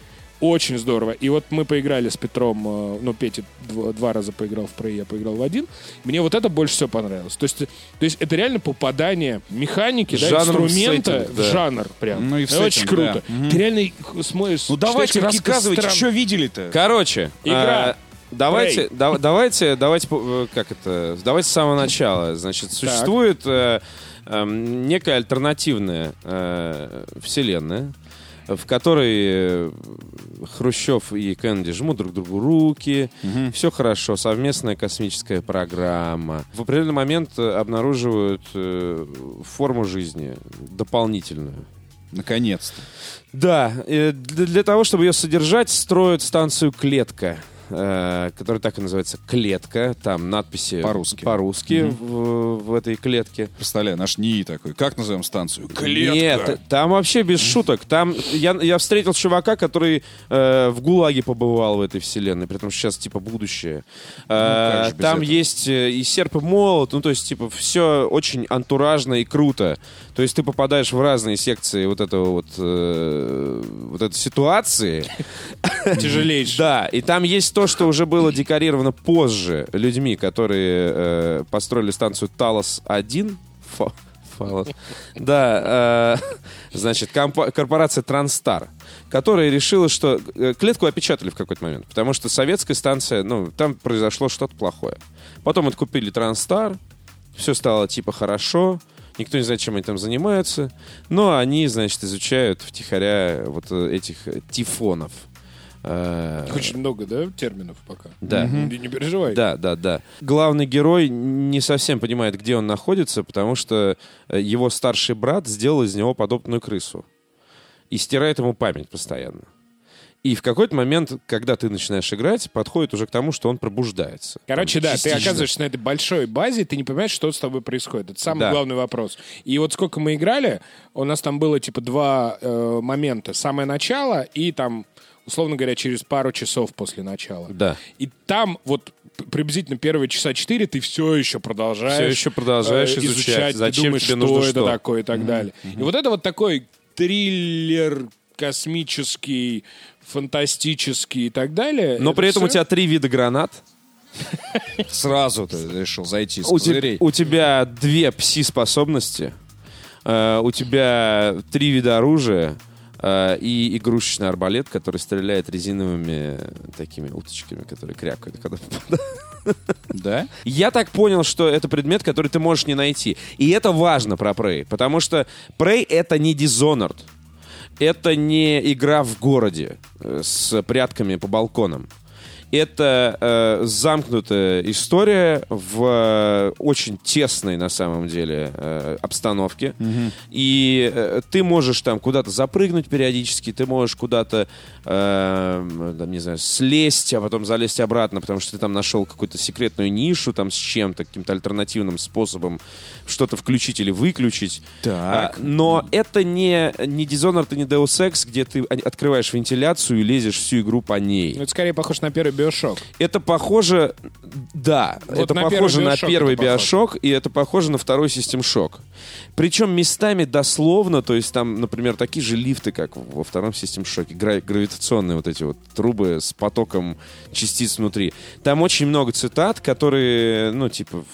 очень здорово. И вот мы поиграли с Петром, э, ну, Петя дв- два раза поиграл в Prey, я поиграл в один. Мне вот это больше всего понравилось. То есть, то есть это реально попадание механики, да, Жанром в инструмента сеттинг, в да. жанр прям. Ну и в Это очень сеттинг, круто. да. Мгм. Ты реально смотришь, Ну давайте рассказывайте, стран- что видели-то? Короче, Игра. а, давайте, да- давайте, давайте, э, как это, давайте с самого начала. Значит, существует э, эм, некая альтернативная э, вселенная, в которой э, Хрущев и Кеннеди жмут друг другу руки, все хорошо, совместная космическая программа. В определенный момент э, обнаруживают э, форму жизни дополнительную. Наконец-то. Да, для того, чтобы ее содержать, строят станцию «Клетка», э, которая так и называется «Клетка». Там надписи По-русски. по-русски в, в этой клетке. Представляю, наш НИИ такой. Как назовем станцию? Нет, там вообще без шуток. Там я, я встретил чувака, который э, в ГУЛАГе побывал в этой вселенной, при том, что сейчас типа будущее. Э, же без там этого? есть э, и серп, и молот, ну то есть типа все очень антуражно и круто. То есть ты попадаешь в разные секции вот этого вот, э, вот этой ситуации. Тяжелейший. Да, и там есть то, что уже было декорировано позже людьми, которые э, построили станцию Талос-1. Фа- Фалос. Да, э, значит, корпорация Транстар, которая решила, что э, клетку опечатали в какой-то момент, потому что советская станция, ну, там произошло что-то плохое. Потом откупили Транстар, все стало типа хорошо, никто не знает, чем они там занимаются, но они, значит, изучают втихаря вот э, этих э, тифонов. Э, Очень много, да, терминов пока? Да. Не, не переживай. Да, да, да. Главный герой не совсем понимает, где он находится, потому что э, его старший брат сделал из него подобную крысу. И стирает ему память постоянно. И в какой-то момент, когда ты начинаешь играть, подходит уже к тому, что он пробуждается. Короче, Там, да, ты частично. оказываешься на этой большой базе, ты не понимаешь, что с тобой происходит. Это самый Да. главный вопрос. И вот сколько мы играли, у нас там было типа два э, момента. Самое начало и там, условно говоря, через пару часов после начала. Да. И там вот приблизительно первые часа четыре ты все еще продолжаешь, Всё еще продолжаешь э, изучать, ты зачем думаешь, тебе что нужно это что. такое и так далее. И вот это вот такой триллер космический, фантастический и так далее. Но Это при этом у всё- тебя три вида гранат. Сразу ты решил зайти с У, те- у тебя две пси-способности. э, у тебя три вида оружия. Э, и игрушечный арбалет, который стреляет резиновыми такими уточками, которые крякают, когда Да? Я так понял, что это предмет, который ты можешь не найти. И это важно про Prey, потому что Prey — это не Dishonored. Это не игра в городе э, с прятками по балконам. Это э, замкнутая история в э, очень тесной, на самом деле, э, обстановке. И э, ты можешь там куда-то запрыгнуть периодически, ты можешь куда-то, э, там, не знаю, слезть, а потом залезть обратно, потому что ты там нашел какую-то секретную нишу там с чем-то, каким-то альтернативным способом что-то включить или выключить. Так. А, но это не, не Dishonored и не Deus Ex, где ты открываешь вентиляцию и лезешь всю игру по ней. Ну, Это скорее похоже на первый Биошок. Это похоже, да, Вот это на похоже первый на первый. Биошок, и это похоже на второй System Shock. Причем местами дословно, то есть там, например, такие же лифты, как во втором System Shock, гра- гравитационные вот эти вот трубы с потоком частиц внутри. Там очень много цитат, которые, ну, типа,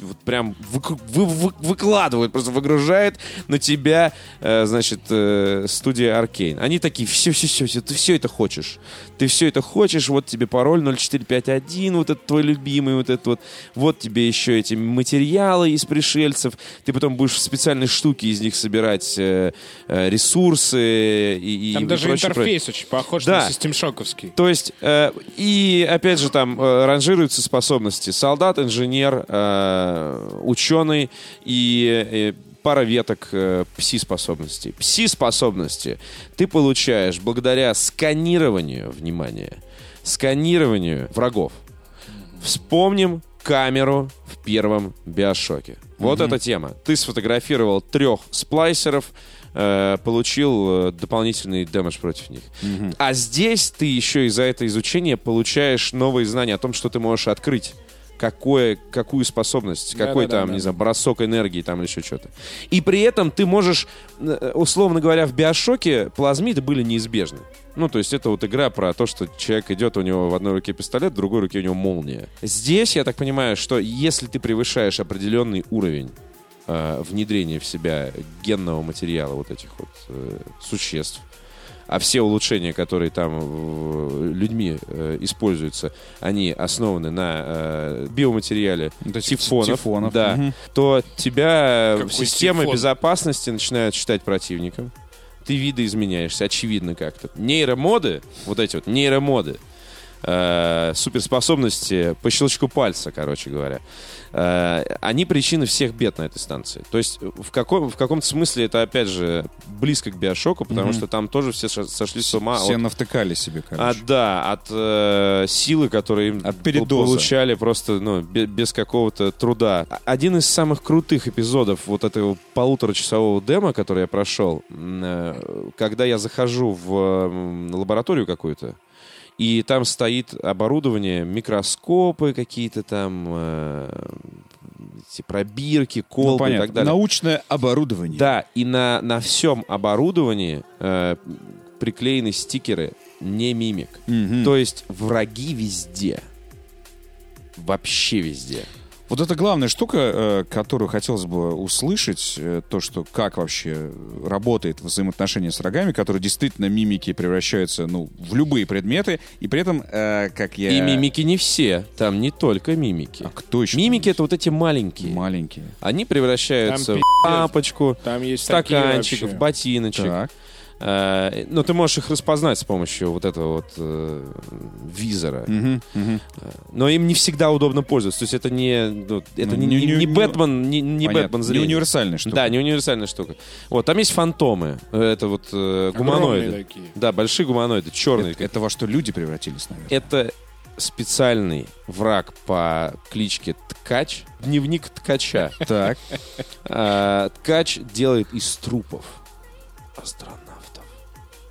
вот прям вык- вы- вы- выкладывают, просто выгружает на тебя, э, значит, э, студия Аркейн. Они такие, все, все, все, все, ты все это хочешь. Ты все это хочешь, вот тебе пароль 0451, вот это твой любимый, вот это вот. Вот тебе еще эти материалы из пришельцев. Ты потом будешь в специальной штуке из них собирать э, э, ресурсы и, Там и даже прочее, прочее. интерфейс очень похож Да. на системшоковский. То есть, э, и опять же там э, ранжируются способности. Солдат, инженер, э, ученый и э, пара веток э, пси-способностей. Пси-способности ты получаешь благодаря сканированию, внимание, сканированию врагов. Вспомним камеру в первом биошоке. Вот эта тема. Ты сфотографировал трех сплайсеров, э, получил э, дополнительный дэмэдж против них. А здесь ты еще из-за этого изучения получаешь новые знания о том, что ты можешь открыть. Какое, какую способность, какой Да-да-да, там, да. не знаю, бросок энергии там или еще что-то. И при этом ты можешь, э, условно говоря, в биошоке плазмиды были неизбежны. Ну, то есть это вот игра про то, что человек идет, у него в одной руке пистолет, в другой руке у него молния. Здесь, я так понимаю, что если ты превышаешь определенный уровень э, внедрения в себя генного материала вот этих вот э, существ, а все улучшения, которые там э, людьми э, используются, они основаны на э, биоматериале Вот этих тифонов, тифонов. да, Мгм. то тебя Какой системы тифон? безопасности начинают считать противником. Ты видоизменяешься, очевидно как-то. Нейромоды, вот эти вот нейромоды, э, суперспособности по щелчку пальца, короче говоря, э, они причины всех бед на этой станции. То есть в, каком, в каком-то смысле это, опять же, близко к биошоку, потому Мгм. что там тоже все сошли с ума Все от навтыкали себе, короче. от, да, от э, силы, которые им От передоза. получали просто ну, бе- без какого-то труда. А- Один из самых крутых эпизодов вот этого полуторачасового демо, который я прошел, э, когда я захожу в м, лабораторию какую-то, и там стоит оборудование, микроскопы какие-то там, э, эти пробирки, Ну, колбы и понятно. так далее. Научное оборудование. Да, и на, на всем оборудовании э, приклеены стикеры не мимик. Мгм. То есть враги везде. Вообще везде. Вот это главная штука, э, которую хотелось бы услышать, э, то, что как вообще работает взаимоотношение с врагами, которые действительно мимики превращаются ну, в любые предметы, и при этом, э, как я... И мимики не все. Там не только мимики. А кто еще? Мимики это вот эти маленькие. Маленькие. Они превращаются Там в пи***ц. лампочку, Там есть в стаканчик, в ботиночек. Так. Э, но ты можешь их распознать с помощью вот этого вот э, визора. Мгм, мгм. Но им не всегда удобно пользоваться. То есть это не, ну, это Ну, не, не- не, не- не не- Бэтмен, не, не Понятно. Бэтмен Не зрения. универсальная штука. Да, не универсальная штука. Вот, там есть фантомы. Это вот э, гуманоиды. такие. Да, большие гуманоиды, черные. Это, это во что люди превратились, наверное. Это специальный враг по кличке Ткач. Дневник Ткача. Так. А, Ткач делает из трупов астронавтов.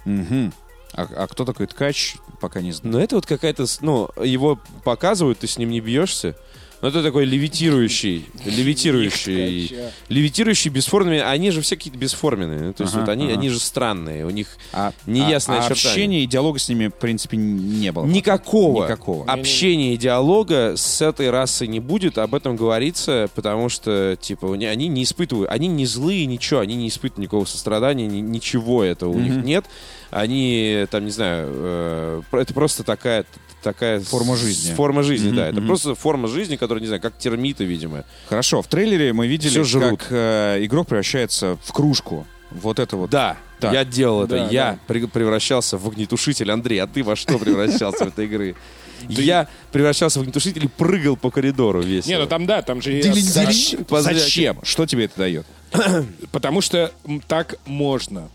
Мгм. А, а кто такой ткач, пока не знаю. Но это вот какая-то... Ну, его показывают, ты с ним не бьешься. Но это такой левитирующий, левитирующий, левитирующий бесформенные. Они же все какие-то бесформенные. Ну, То есть Ага, вот они, ага. они же странные. У них А, Неясное а, а общения и диалога с ними, в принципе, не было. Никакого, Никакого. общения и диалога с этой расой не будет. Об этом говорится, потому что, типа, они не испытывают, они не злые, ничего, они не испытывают никакого сострадания, ни- ничего этого у них Мгм. нет. Они, там, не знаю, э, это просто такая такая Форма жизни. Форма жизни, Мгм, да. Это мгм. просто форма жизни, которая, не знаю, как термиты, видимо. Хорошо, в трейлере мы видели, как э, игрок превращается в кружку. Вот это вот. Да, Так. я делал это. Да, я да. при- превращался в огнетушитель. Андрей, а ты во что превращался в этой игры? Я превращался в огнетушитель и прыгал по коридору весь. Не, ну там да, там же... Зачем? Что тебе это дает? Потому что так можно.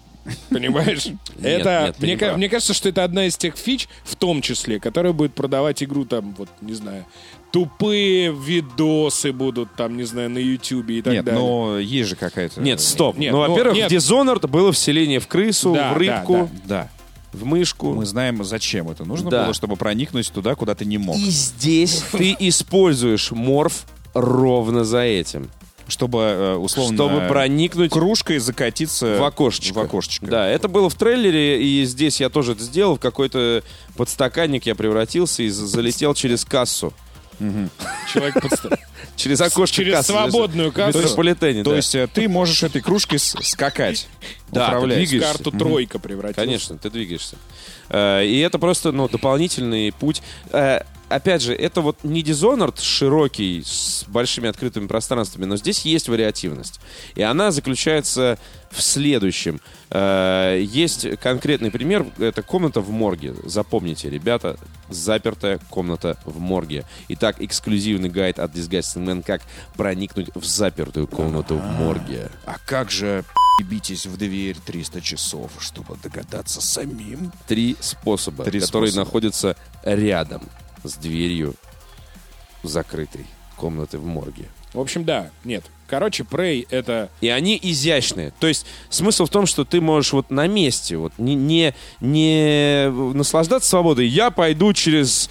Понимаешь? это, нет, мне, мне кажется, что это одна из тех фич, в том числе, которая будет продавать игру там, вот, не знаю, тупые видосы будут там, не знаю, на Ютубе и так Нет, далее. но есть же какая-то... Нет, стоп. Нет, ну, ну, во-первых, нет. в Dishonored было вселение в крысу, Да, в да, рыбку. Да. в мышку. Мы знаем, зачем это нужно Да. было, чтобы проникнуть туда, куда ты не мог. И здесь ты используешь морф ровно за этим. Чтобы, э, условно, чтобы проникнуть кружкой закатиться в окошечко. В окошечко. Да, это было в трейлере, и здесь я тоже это сделал. В какой-то подстаканник я превратился и за- залетел через кассу. Человек Через окошко Через свободную В кассу. метрополитене, То да. есть э, ты можешь этой кружкой скакать. Да, управлять. двигаешься. карту тройка превратился. Конечно, ты двигаешься. Э, И это просто, ну, дополнительный путь. Опять же, это вот не Dishonored широкий, с большими открытыми пространствами, но здесь есть вариативность. И она заключается в следующем. Э, Есть конкретный пример, это комната в морге. Запомните, ребята, запертая комната в морге. Итак, эксклюзивный гайд от Disgusting Man, как проникнуть в запертую комнату в морге. А как же битесь в дверь 300 часов, чтобы догадаться самим? три способа, Три которые способа. находятся рядом с дверью закрытой комнаты в морге. В общем, да, нет. Короче, Prey — это... И они изящные. То есть смысл в том, что ты можешь вот на месте, вот не, не, не наслаждаться свободой. Я пойду через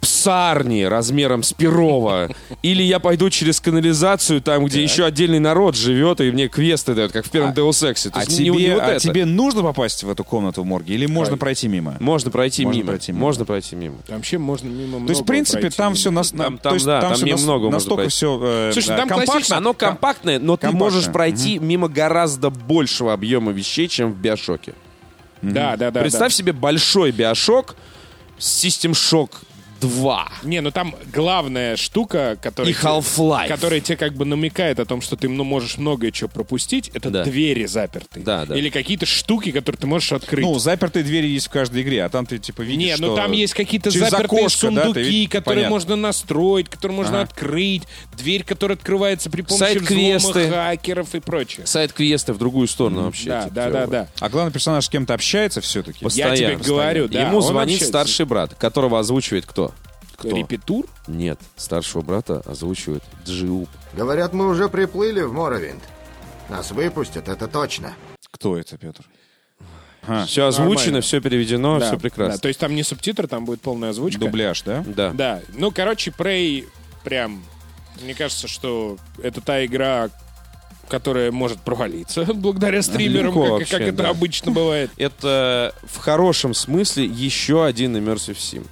псарни размером с Перова. Или я пойду через канализацию, там, где еще отдельный народ живет, и мне квесты дают, как в первом Deus Ex. А, тебе, не вот а это. тебе нужно попасть в эту комнату в морге или можно пройти мимо? Можно пройти Можно мимо. пройти мимо. Можно пройти мимо. Там вообще можно мимо То есть, в принципе, там все нас, Там- то там, есть, да, там всё нас- немного можно настолько пройти. все Слушай, там компактно. Оно компактное, но ты можешь пройти мимо гораздо большего объема вещей, чем в Биошоке. Да, да, да. Представь да. себе большой Биошок System Shock 2 Не, ну там главная штука, которая... и Half-Life. Которая тебе как бы намекает о том, что ты ну, можешь многое чего пропустить, это Да. двери запертые. Да, да. Или какие-то штуки, которые ты можешь открыть. Ну, запертые двери есть в каждой игре, а там ты типа видишь, Не, что... ну там есть какие-то запертые окошко, да, сундуки, видишь? которые Понятно. можно настроить, которые можно Ага. открыть, дверь, которая открывается при помощи Сайт-квесты. взлома хакеров и прочее. Сайт-квесты в другую сторону вообще. Да, типа, да, да, да. А главный персонаж с кем-то общается все-таки? Я тебе говорю, да. Ему он звонит общается. старший брат, которого озвучивает кто? Репетур? Нет, старшего брата озвучивает Джиуп. Говорят, мы уже приплыли в Моровинд. Нас выпустят, это точно. Кто это, Петр? Все озвучено, нормально. все переведено, Да, все прекрасно. да, то есть там не субтитры, там будет полная озвучка. Дубляж, да? Да. Да. Ну, короче, Prey прям... Мне кажется, что это та игра, которая может провалиться благодаря стримерам, Легко как, вообще, как это да. обычно бывает. Это в хорошем смысле еще один Immersive Sim.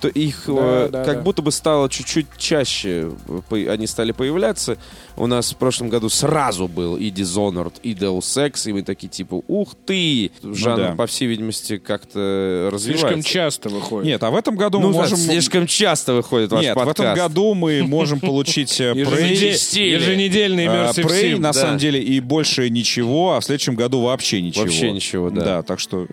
То их Да, э, да, как да. будто бы стало чуть-чуть чаще, э, по- они стали появляться. У нас в прошлом году сразу был и Dishonored, и Deus Ex, и мы такие типа, ух ты! Жанр, да. по всей видимости, как-то развивается. Слишком часто выходит. Нет, а в этом году Ну, мы да, можем... слишком часто выходит ваш Нет, подкаст. в этом году мы можем получить э, Еженеде- Prey. Еженедельный А, Immersive Prey, Sim. на самом деле, и больше ничего, а в следующем году вообще ничего. Вообще ничего, да. Да, так что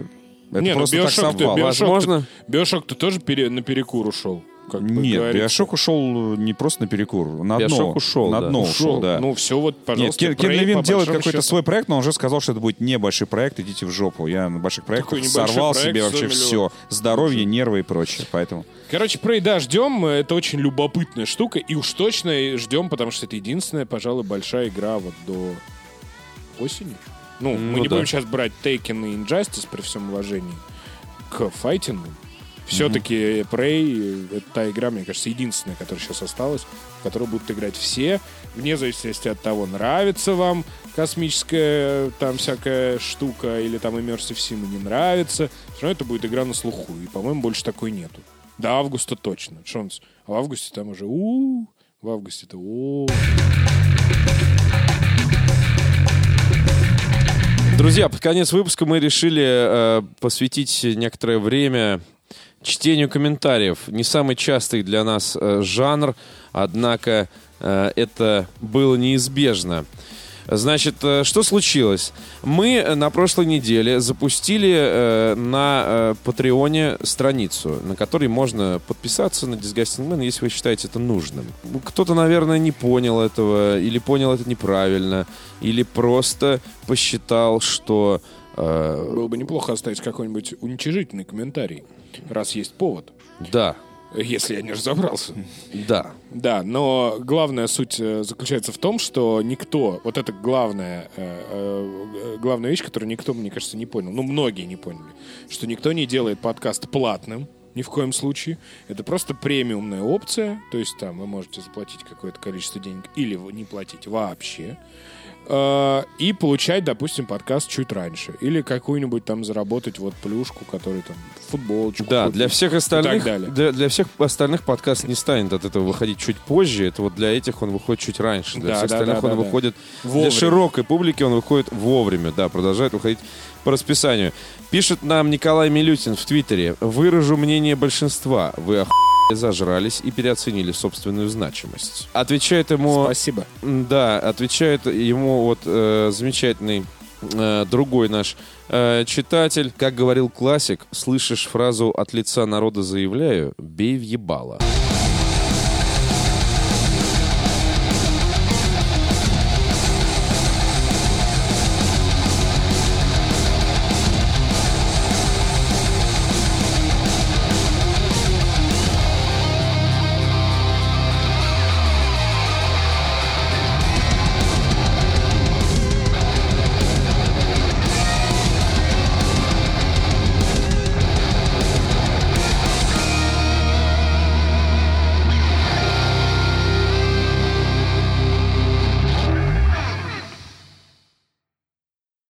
это Не, ну, просто так Bioshock-то- совпало. Bioshock-то- Возможно. Биошок-то тоже пере- наперекур ушел. как Нет, говорится. Биошок ушел не просто на перекур, на дно. Биошок ушел, На да. дно ушел, Ушел. да. Ну, все, вот, Нет, пожалуйста. Кен, Кен Левин делает какой-то счету. свой проект, но он уже сказал, что это будет небольшой проект, идите в жопу. Я на больших проектах Такой сорвал проект, себе 100 вообще все. Здоровье, нервы и прочее. Поэтому Короче, Prey, да, ждем. Это очень любопытная штука. И уж точно ждем, потому что это единственная, пожалуй, большая игра вот до осени. Ну, мы Ну не да. будем сейчас брать Taken и Injustice при всем уважении к файтингу. Все-таки Prey — это та игра, мне кажется, единственная, которая сейчас осталась, в которую будут играть все, вне зависимости от того, нравится вам космическая там всякая штука или там Immersive Sim не нравится. Все равно это будет игра на слуху, и, по-моему, больше такой нету. До августа точно. Что он с- А в августе там уже у в августе-то у Друзья, под конец выпуска мы решили э, посвятить некоторое время чтению комментариев. Не самый частый для нас э, жанр, однако э, это было неизбежно. Значит, э, что случилось? Мы э, на прошлой неделе запустили э, на э, Патреоне страницу, на которой можно подписаться на Disgusting Man, если вы считаете это нужным. Ну, Кто-то, наверное, не понял этого, или понял это неправильно, или просто посчитал, что... э, Было бы неплохо оставить какой-нибудь уничижительный комментарий, раз есть повод. да, Если я не разобрался. Да. Да, но главная суть э, заключается в том, что никто, вот это главная, э, э, главная вещь, которую никто, мне кажется, не понял, ну, многие не поняли, что никто не делает подкаст платным, ни в коем случае. Это просто премиумная опция, то есть там вы можете заплатить какое-то количество денег или не платить вообще. Э, И получать, допустим, подкаст чуть раньше. Или какую-нибудь там заработать вот плюшку, который там футболочку. Да, купить для всех остальных, для, для всех остальных подкаст не станет от этого выходить чуть позже. Это вот для этих он выходит чуть раньше. Для Да, всех да, остальных да, он выходит Вовремя. для широкой публики он выходит вовремя. Да, продолжает выходить по расписанию. Пишет нам Николай Милютин в Твиттере. Выражу мнение большинства. Вы охуели зажрались и переоценили собственную значимость. Отвечает ему... Спасибо. Да, отвечает ему вот э, замечательный э, другой наш э, читатель. Как говорил классик, слышишь фразу «от лица народа заявляю, бей в ебало».